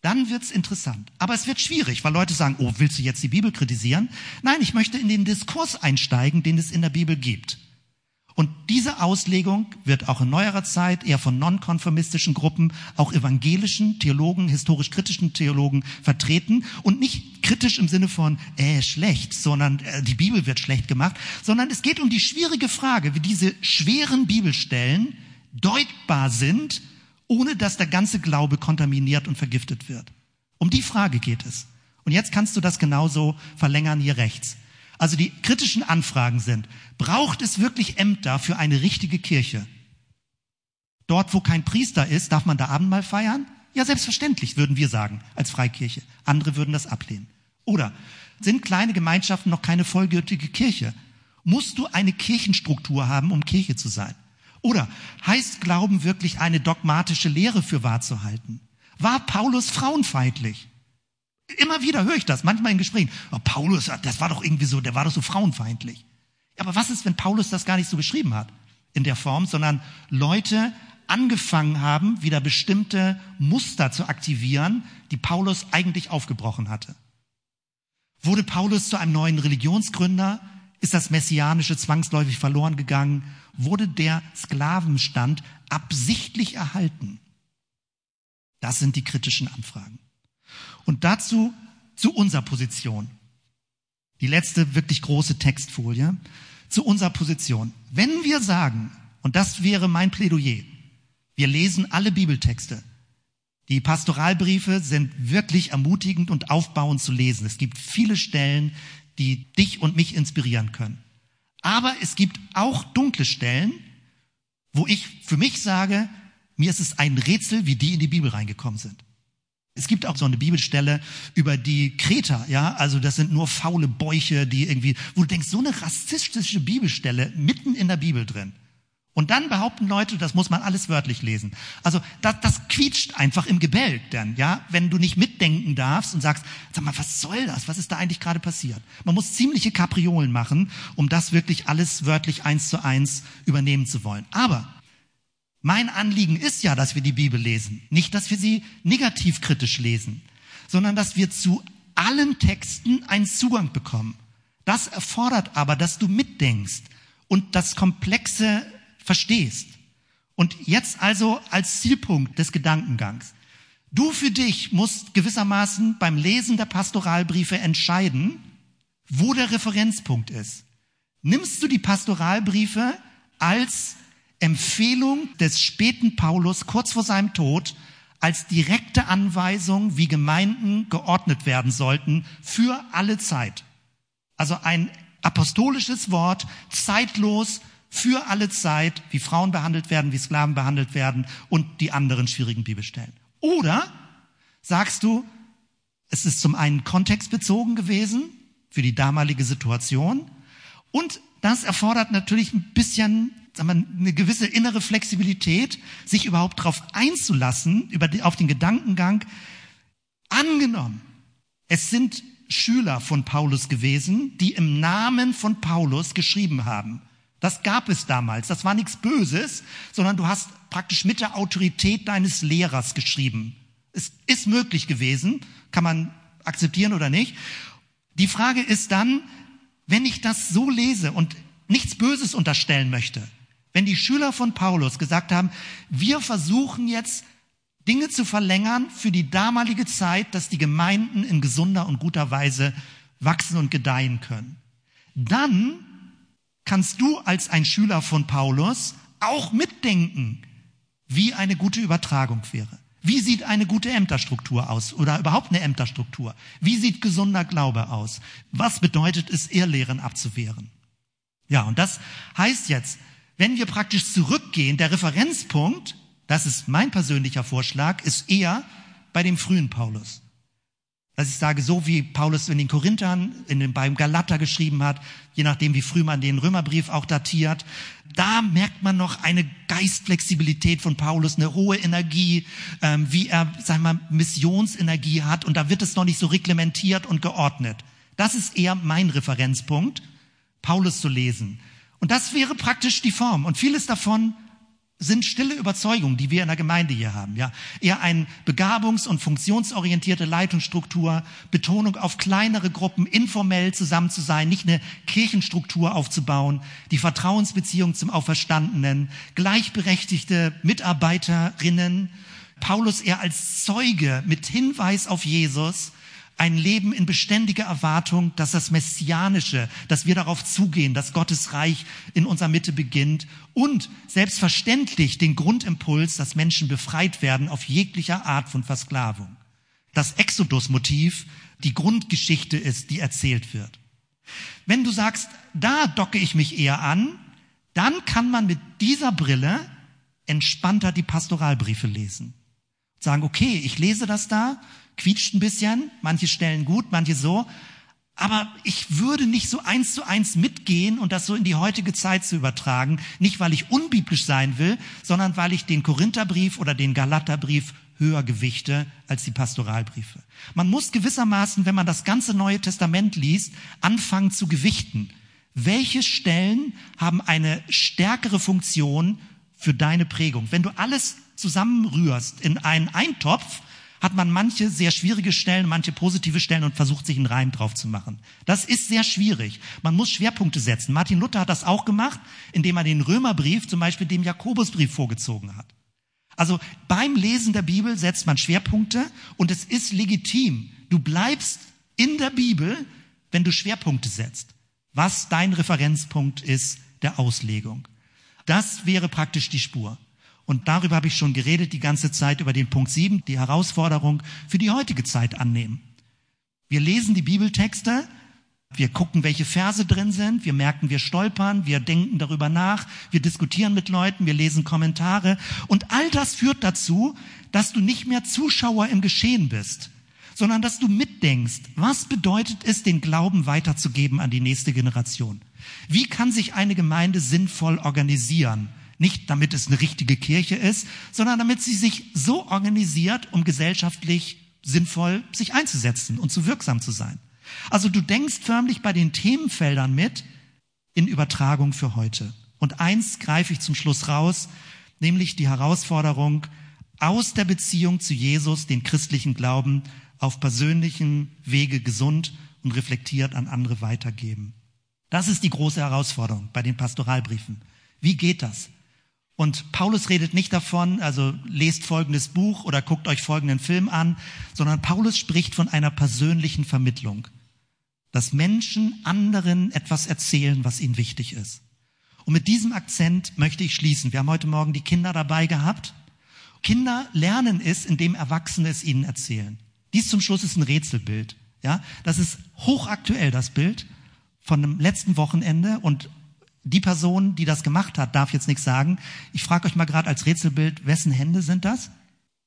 Dann wird's interessant. Aber es wird schwierig, weil Leute sagen, oh, willst du jetzt die Bibel kritisieren? Nein, ich möchte in den Diskurs einsteigen, den es in der Bibel gibt. Und diese Auslegung wird auch in neuerer Zeit eher von nonkonformistischen Gruppen, auch evangelischen Theologen, historisch-kritischen Theologen vertreten und nicht kritisch im Sinne von, äh, schlecht, sondern äh, die Bibel wird schlecht gemacht, sondern es geht um die schwierige Frage, wie diese schweren Bibelstellen deutbar sind, ohne dass der ganze Glaube kontaminiert und vergiftet wird. Um die Frage geht es. Und jetzt kannst du das genauso verlängern hier rechts. Also die kritischen Anfragen sind, braucht es wirklich Ämter für eine richtige Kirche? Dort, wo kein Priester ist, darf man da Abendmahl feiern? Ja, selbstverständlich, würden wir sagen, als Freikirche. Andere würden das ablehnen. Oder sind kleine Gemeinschaften noch keine vollgültige Kirche? Musst du eine Kirchenstruktur haben, um Kirche zu sein? Oder heißt Glauben wirklich eine dogmatische Lehre für wahr zu halten? War Paulus frauenfeindlich? Immer wieder höre ich das, manchmal in Gesprächen. Oh, Paulus, das war doch irgendwie so, der war doch so frauenfeindlich. Aber was ist, wenn Paulus das gar nicht so geschrieben hat in der Form, sondern Leute angefangen haben, wieder bestimmte Muster zu aktivieren, die Paulus eigentlich aufgebrochen hatte? Wurde Paulus zu einem neuen Religionsgründer? Ist das Messianische zwangsläufig verloren gegangen? Wurde der Sklavenstand absichtlich erhalten? Das sind die kritischen Anfragen. Und dazu zu unserer Position. Die letzte wirklich große Textfolie. Zu unserer Position. Wenn wir sagen, und das wäre mein Plädoyer, wir lesen alle Bibeltexte. Die Pastoralbriefe sind wirklich ermutigend und aufbauend zu lesen. Es gibt viele Stellen, die dich und mich inspirieren können. Aber es gibt auch dunkle Stellen, wo ich für mich sage, mir ist es ein Rätsel, wie die in die Bibel reingekommen sind. Es gibt auch so eine Bibelstelle über die Kreter, ja, also das sind nur faule Bäuche, die irgendwie, wo du denkst, so eine rassistische Bibelstelle mitten in der Bibel drin. Und dann behaupten Leute, das muss man alles wörtlich lesen. Also das, das quietscht einfach im Gebälk dann, ja, wenn du nicht mitdenken darfst und sagst, sag mal, was soll das? Was ist da eigentlich gerade passiert? Man muss ziemliche Kapriolen machen, um das wirklich alles wörtlich eins zu eins übernehmen zu wollen. Aber mein Anliegen ist ja, dass wir die Bibel lesen. Nicht, dass wir sie negativ kritisch lesen, sondern dass wir zu allen Texten einen Zugang bekommen. Das erfordert aber, dass du mitdenkst und das Komplexe verstehst. Und jetzt also als Zielpunkt des Gedankengangs. Du für dich musst gewissermaßen beim Lesen der Pastoralbriefe entscheiden, wo der Referenzpunkt ist. Nimmst du die Pastoralbriefe als Empfehlung des späten Paulus kurz vor seinem Tod als direkte Anweisung, wie Gemeinden geordnet werden sollten für alle Zeit. Also ein apostolisches Wort, zeitlos, für alle Zeit, wie Frauen behandelt werden, wie Sklaven behandelt werden und die anderen schwierigen Bibelstellen. Oder sagst du, es ist zum einen kontextbezogen gewesen für die damalige Situation und das erfordert natürlich ein bisschen sagen wir, eine gewisse innere Flexibilität, sich überhaupt darauf einzulassen, über die, auf den Gedankengang. Angenommen, es sind Schüler von Paulus gewesen, die im Namen von Paulus geschrieben haben. Das gab es damals. Das war nichts Böses, sondern du hast praktisch mit der Autorität deines Lehrers geschrieben. Es ist möglich gewesen, kann man akzeptieren oder nicht. Die Frage ist dann, wenn ich das so lese und nichts Böses unterstellen möchte, wenn die Schüler von Paulus gesagt haben, wir versuchen jetzt Dinge zu verlängern für die damalige Zeit, dass die Gemeinden in gesunder und guter Weise wachsen und gedeihen können, dann kannst du als ein Schüler von Paulus auch mitdenken, wie eine gute Übertragung wäre. Wie sieht eine gute Ämterstruktur aus oder überhaupt eine Ämterstruktur? Wie sieht gesunder Glaube aus? Was bedeutet es, Irrlehren abzuwehren? Ja, und das heißt jetzt, wenn wir praktisch zurückgehen, der Referenzpunkt, das ist mein persönlicher Vorschlag, ist eher bei dem frühen Paulus. Dass ich sage, so wie Paulus in den Korinthern, in den, beim Galater geschrieben hat, je nachdem wie früh man den Römerbrief auch datiert, da merkt man noch eine Geistflexibilität von Paulus, eine hohe Energie, ähm, wie er, sag mal, Missionsenergie hat und da wird es noch nicht so reglementiert und geordnet. Das ist eher mein Referenzpunkt, Paulus zu lesen. Und das wäre praktisch die Form. Und vieles davon sind stille Überzeugungen, die wir in der Gemeinde hier haben. Ja, eher eine begabungs- und funktionsorientierte Leitungsstruktur, Betonung auf kleinere Gruppen, informell zusammen zu sein, nicht eine Kirchenstruktur aufzubauen, die Vertrauensbeziehung zum Auferstandenen, gleichberechtigte Mitarbeiterinnen, Paulus eher als Zeuge mit Hinweis auf Jesus ein Leben in beständiger Erwartung, dass das Messianische, dass wir darauf zugehen, dass Gottes Reich in unserer Mitte beginnt und selbstverständlich den Grundimpuls, dass Menschen befreit werden auf jeglicher Art von Versklavung. Das Exodus-Motiv die Grundgeschichte ist, die erzählt wird. Wenn du sagst, da docke ich mich eher an, dann kann man mit dieser Brille entspannter die Pastoralbriefe lesen. Sagen, okay, ich lese das da, quietscht ein bisschen, manche Stellen gut, manche so. Aber ich würde nicht so eins zu eins mitgehen und das so in die heutige Zeit zu übertragen. Nicht, weil ich unbiblisch sein will, sondern weil ich den Korintherbrief oder den Galaterbrief höher gewichte als die Pastoralbriefe. Man muss gewissermaßen, wenn man das ganze Neue Testament liest, anfangen zu gewichten. Welche Stellen haben eine stärkere Funktion für deine Prägung? Wenn du alles zusammenrührst in einen Eintopf, hat man manche sehr schwierige Stellen, manche positive Stellen und versucht sich einen Reim drauf zu machen. Das ist sehr schwierig. Man muss Schwerpunkte setzen. Martin Luther hat das auch gemacht, indem er den Römerbrief zum Beispiel dem Jakobusbrief vorgezogen hat. Also beim Lesen der Bibel setzt man Schwerpunkte und es ist legitim. Du bleibst in der Bibel, wenn du Schwerpunkte setzt. Was dein Referenzpunkt ist der Auslegung. Das wäre praktisch die Spur. Und darüber habe ich schon geredet die ganze Zeit über den Punkt 7, die Herausforderung für die heutige Zeit annehmen. Wir lesen die Bibeltexte, wir gucken, welche Verse drin sind, wir merken, wir stolpern, wir denken darüber nach, wir diskutieren mit Leuten, wir lesen Kommentare und all das führt dazu, dass du nicht mehr Zuschauer im Geschehen bist, sondern dass du mitdenkst, was bedeutet es, den Glauben weiterzugeben an die nächste Generation? Wie kann sich eine Gemeinde sinnvoll organisieren? Nicht damit es eine richtige Kirche ist, sondern damit sie sich so organisiert, um gesellschaftlich sinnvoll sich einzusetzen und zu wirksam zu sein. Also du denkst förmlich bei den Themenfeldern mit in Übertragung für heute. Und eins greife ich zum Schluss raus, nämlich die Herausforderung, aus der Beziehung zu Jesus den christlichen Glauben auf persönlichen Wege gesund und reflektiert an andere weitergeben. Das ist die große Herausforderung bei den Pastoralbriefen. Wie geht das? Und Paulus redet nicht davon, also lest folgendes Buch oder guckt euch folgenden Film an, sondern Paulus spricht von einer persönlichen Vermittlung, dass Menschen anderen etwas erzählen, was ihnen wichtig ist. Und mit diesem Akzent möchte ich schließen. Wir haben heute Morgen die Kinder dabei gehabt. Kinder lernen es, indem Erwachsene es ihnen erzählen. Dies zum Schluss ist ein Rätselbild. Ja, das ist hochaktuell, das Bild von dem letzten Wochenende und die Person, die das gemacht hat, darf jetzt nichts sagen. Ich frage euch mal gerade als Rätselbild, wessen Hände sind das?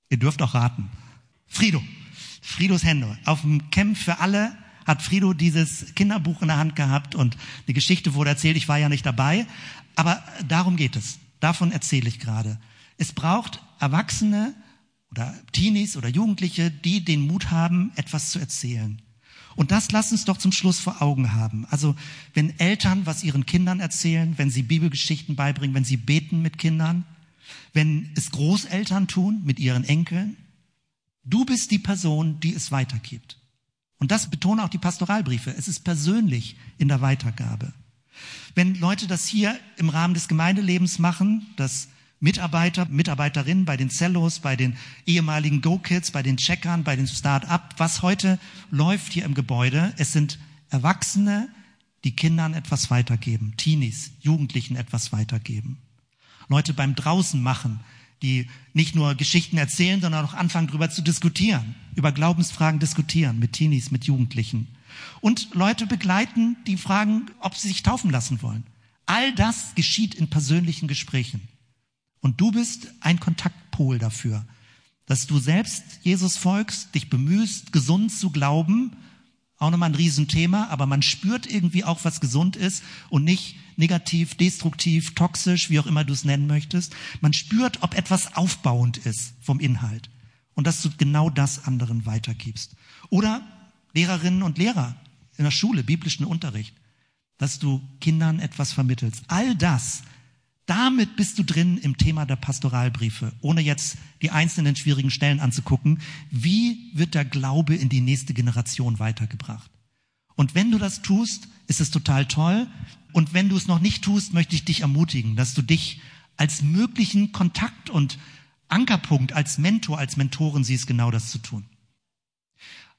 Ihr dürft auch raten. Frido. Fridos Hände. Auf dem Camp für alle hat Frido dieses Kinderbuch in der Hand gehabt und die Geschichte wurde erzählt. Ich war ja nicht dabei. Aber darum geht es. Davon erzähle ich gerade. Es braucht Erwachsene oder Teenies oder Jugendliche, die den Mut haben, etwas zu erzählen. Und das lass uns doch zum Schluss vor Augen haben. Also wenn Eltern was ihren Kindern erzählen, wenn sie Bibelgeschichten beibringen, wenn sie beten mit Kindern, wenn es Großeltern tun mit ihren Enkeln, du bist die Person, die es weitergibt. Und das betonen auch die Pastoralbriefe. Es ist persönlich in der Weitergabe. Wenn Leute das hier im Rahmen des Gemeindelebens machen, das Mitarbeiter, Mitarbeiterinnen bei den Cellos, bei den ehemaligen Go-Kids, bei den Checkern, bei den Start-up, was heute läuft hier im Gebäude. Es sind Erwachsene, die Kindern etwas weitergeben, Teenies, Jugendlichen etwas weitergeben. Leute beim Draußen machen, die nicht nur Geschichten erzählen, sondern auch anfangen darüber zu diskutieren, über Glaubensfragen diskutieren mit Teenies, mit Jugendlichen. Und Leute begleiten, die fragen, ob sie sich taufen lassen wollen. All das geschieht in persönlichen Gesprächen. Und du bist ein Kontaktpol dafür. Dass du selbst Jesus folgst, dich bemühst, gesund zu glauben, auch nochmal ein Riesenthema, aber man spürt irgendwie auch, was gesund ist und nicht negativ, destruktiv, toxisch, wie auch immer du es nennen möchtest. Man spürt, ob etwas aufbauend ist vom Inhalt und dass du genau das anderen weitergibst. Oder Lehrerinnen und Lehrer in der Schule, biblischen Unterricht, dass du Kindern etwas vermittelst. All das damit bist du drin im Thema der Pastoralbriefe, ohne jetzt die einzelnen schwierigen Stellen anzugucken. Wie wird der Glaube in die nächste Generation weitergebracht? Und wenn du das tust, ist es total toll. Und wenn du es noch nicht tust, möchte ich dich ermutigen, dass du dich als möglichen Kontakt und Ankerpunkt, als Mentor, als Mentorin siehst, genau das zu tun.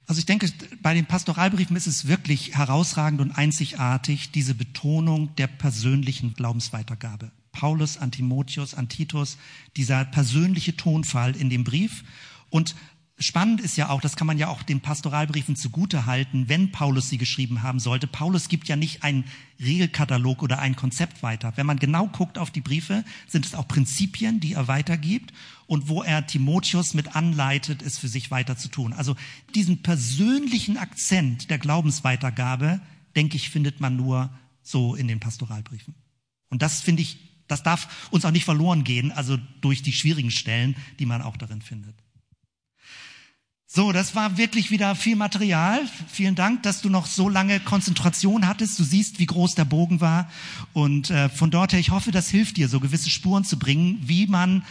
Also ich denke, bei den Pastoralbriefen ist es wirklich herausragend und einzigartig, diese Betonung der persönlichen Glaubensweitergabe. Paulus an Timotheus, an Titus, dieser persönliche Tonfall in dem Brief. Und spannend ist ja auch, das kann man ja auch den Pastoralbriefen zugute halten, wenn Paulus sie geschrieben haben sollte. Paulus gibt ja nicht einen Regelkatalog oder ein Konzept weiter. Wenn man genau guckt auf die Briefe, sind es auch Prinzipien, die er weitergibt und wo er Timotheus mit anleitet, es für sich weiter zu tun. Also diesen persönlichen Akzent der Glaubensweitergabe, denke ich, findet man nur so in den Pastoralbriefen. Und das finde ich das darf uns auch nicht verloren gehen, also durch die schwierigen Stellen, die man auch darin findet. So, das war wirklich wieder viel Material. Vielen Dank, dass du noch so lange Konzentration hattest. Du siehst, wie groß der Bogen war. Und äh, von dort her, ich hoffe, das hilft dir, so gewisse Spuren zu bringen, wie man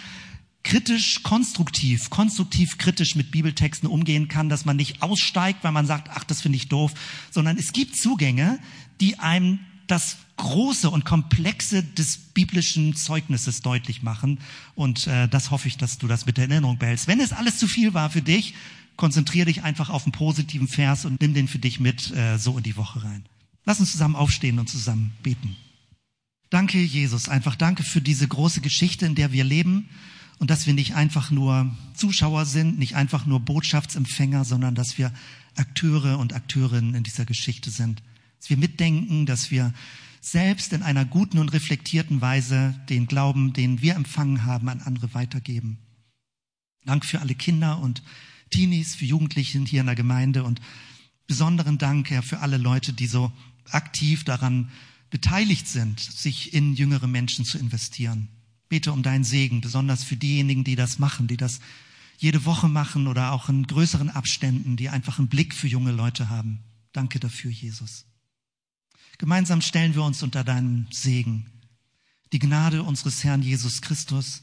kritisch, konstruktiv, konstruktiv kritisch mit Bibeltexten umgehen kann, dass man nicht aussteigt, weil man sagt, ach, das finde ich doof, sondern es gibt Zugänge, die einem das Große und Komplexe des biblischen Zeugnisses deutlich machen. Und äh, das hoffe ich, dass du das mit der Erinnerung behältst. Wenn es alles zu viel war für dich, konzentriere dich einfach auf einen positiven Vers und nimm den für dich mit äh, so in die Woche rein. Lass uns zusammen aufstehen und zusammen beten. Danke, Jesus. Einfach danke für diese große Geschichte, in der wir leben und dass wir nicht einfach nur Zuschauer sind, nicht einfach nur Botschaftsempfänger, sondern dass wir Akteure und Akteurinnen in dieser Geschichte sind dass wir mitdenken, dass wir selbst in einer guten und reflektierten Weise den Glauben, den wir empfangen haben, an andere weitergeben. Dank für alle Kinder und Teenies, für Jugendliche hier in der Gemeinde und besonderen Dank, Herr, für alle Leute, die so aktiv daran beteiligt sind, sich in jüngere Menschen zu investieren. Bete um deinen Segen, besonders für diejenigen, die das machen, die das jede Woche machen oder auch in größeren Abständen, die einfach einen Blick für junge Leute haben. Danke dafür, Jesus. Gemeinsam stellen wir uns unter deinem Segen. Die Gnade unseres Herrn Jesus Christus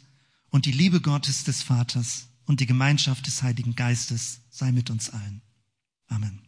und die Liebe Gottes des Vaters und die Gemeinschaft des Heiligen Geistes sei mit uns allen. Amen.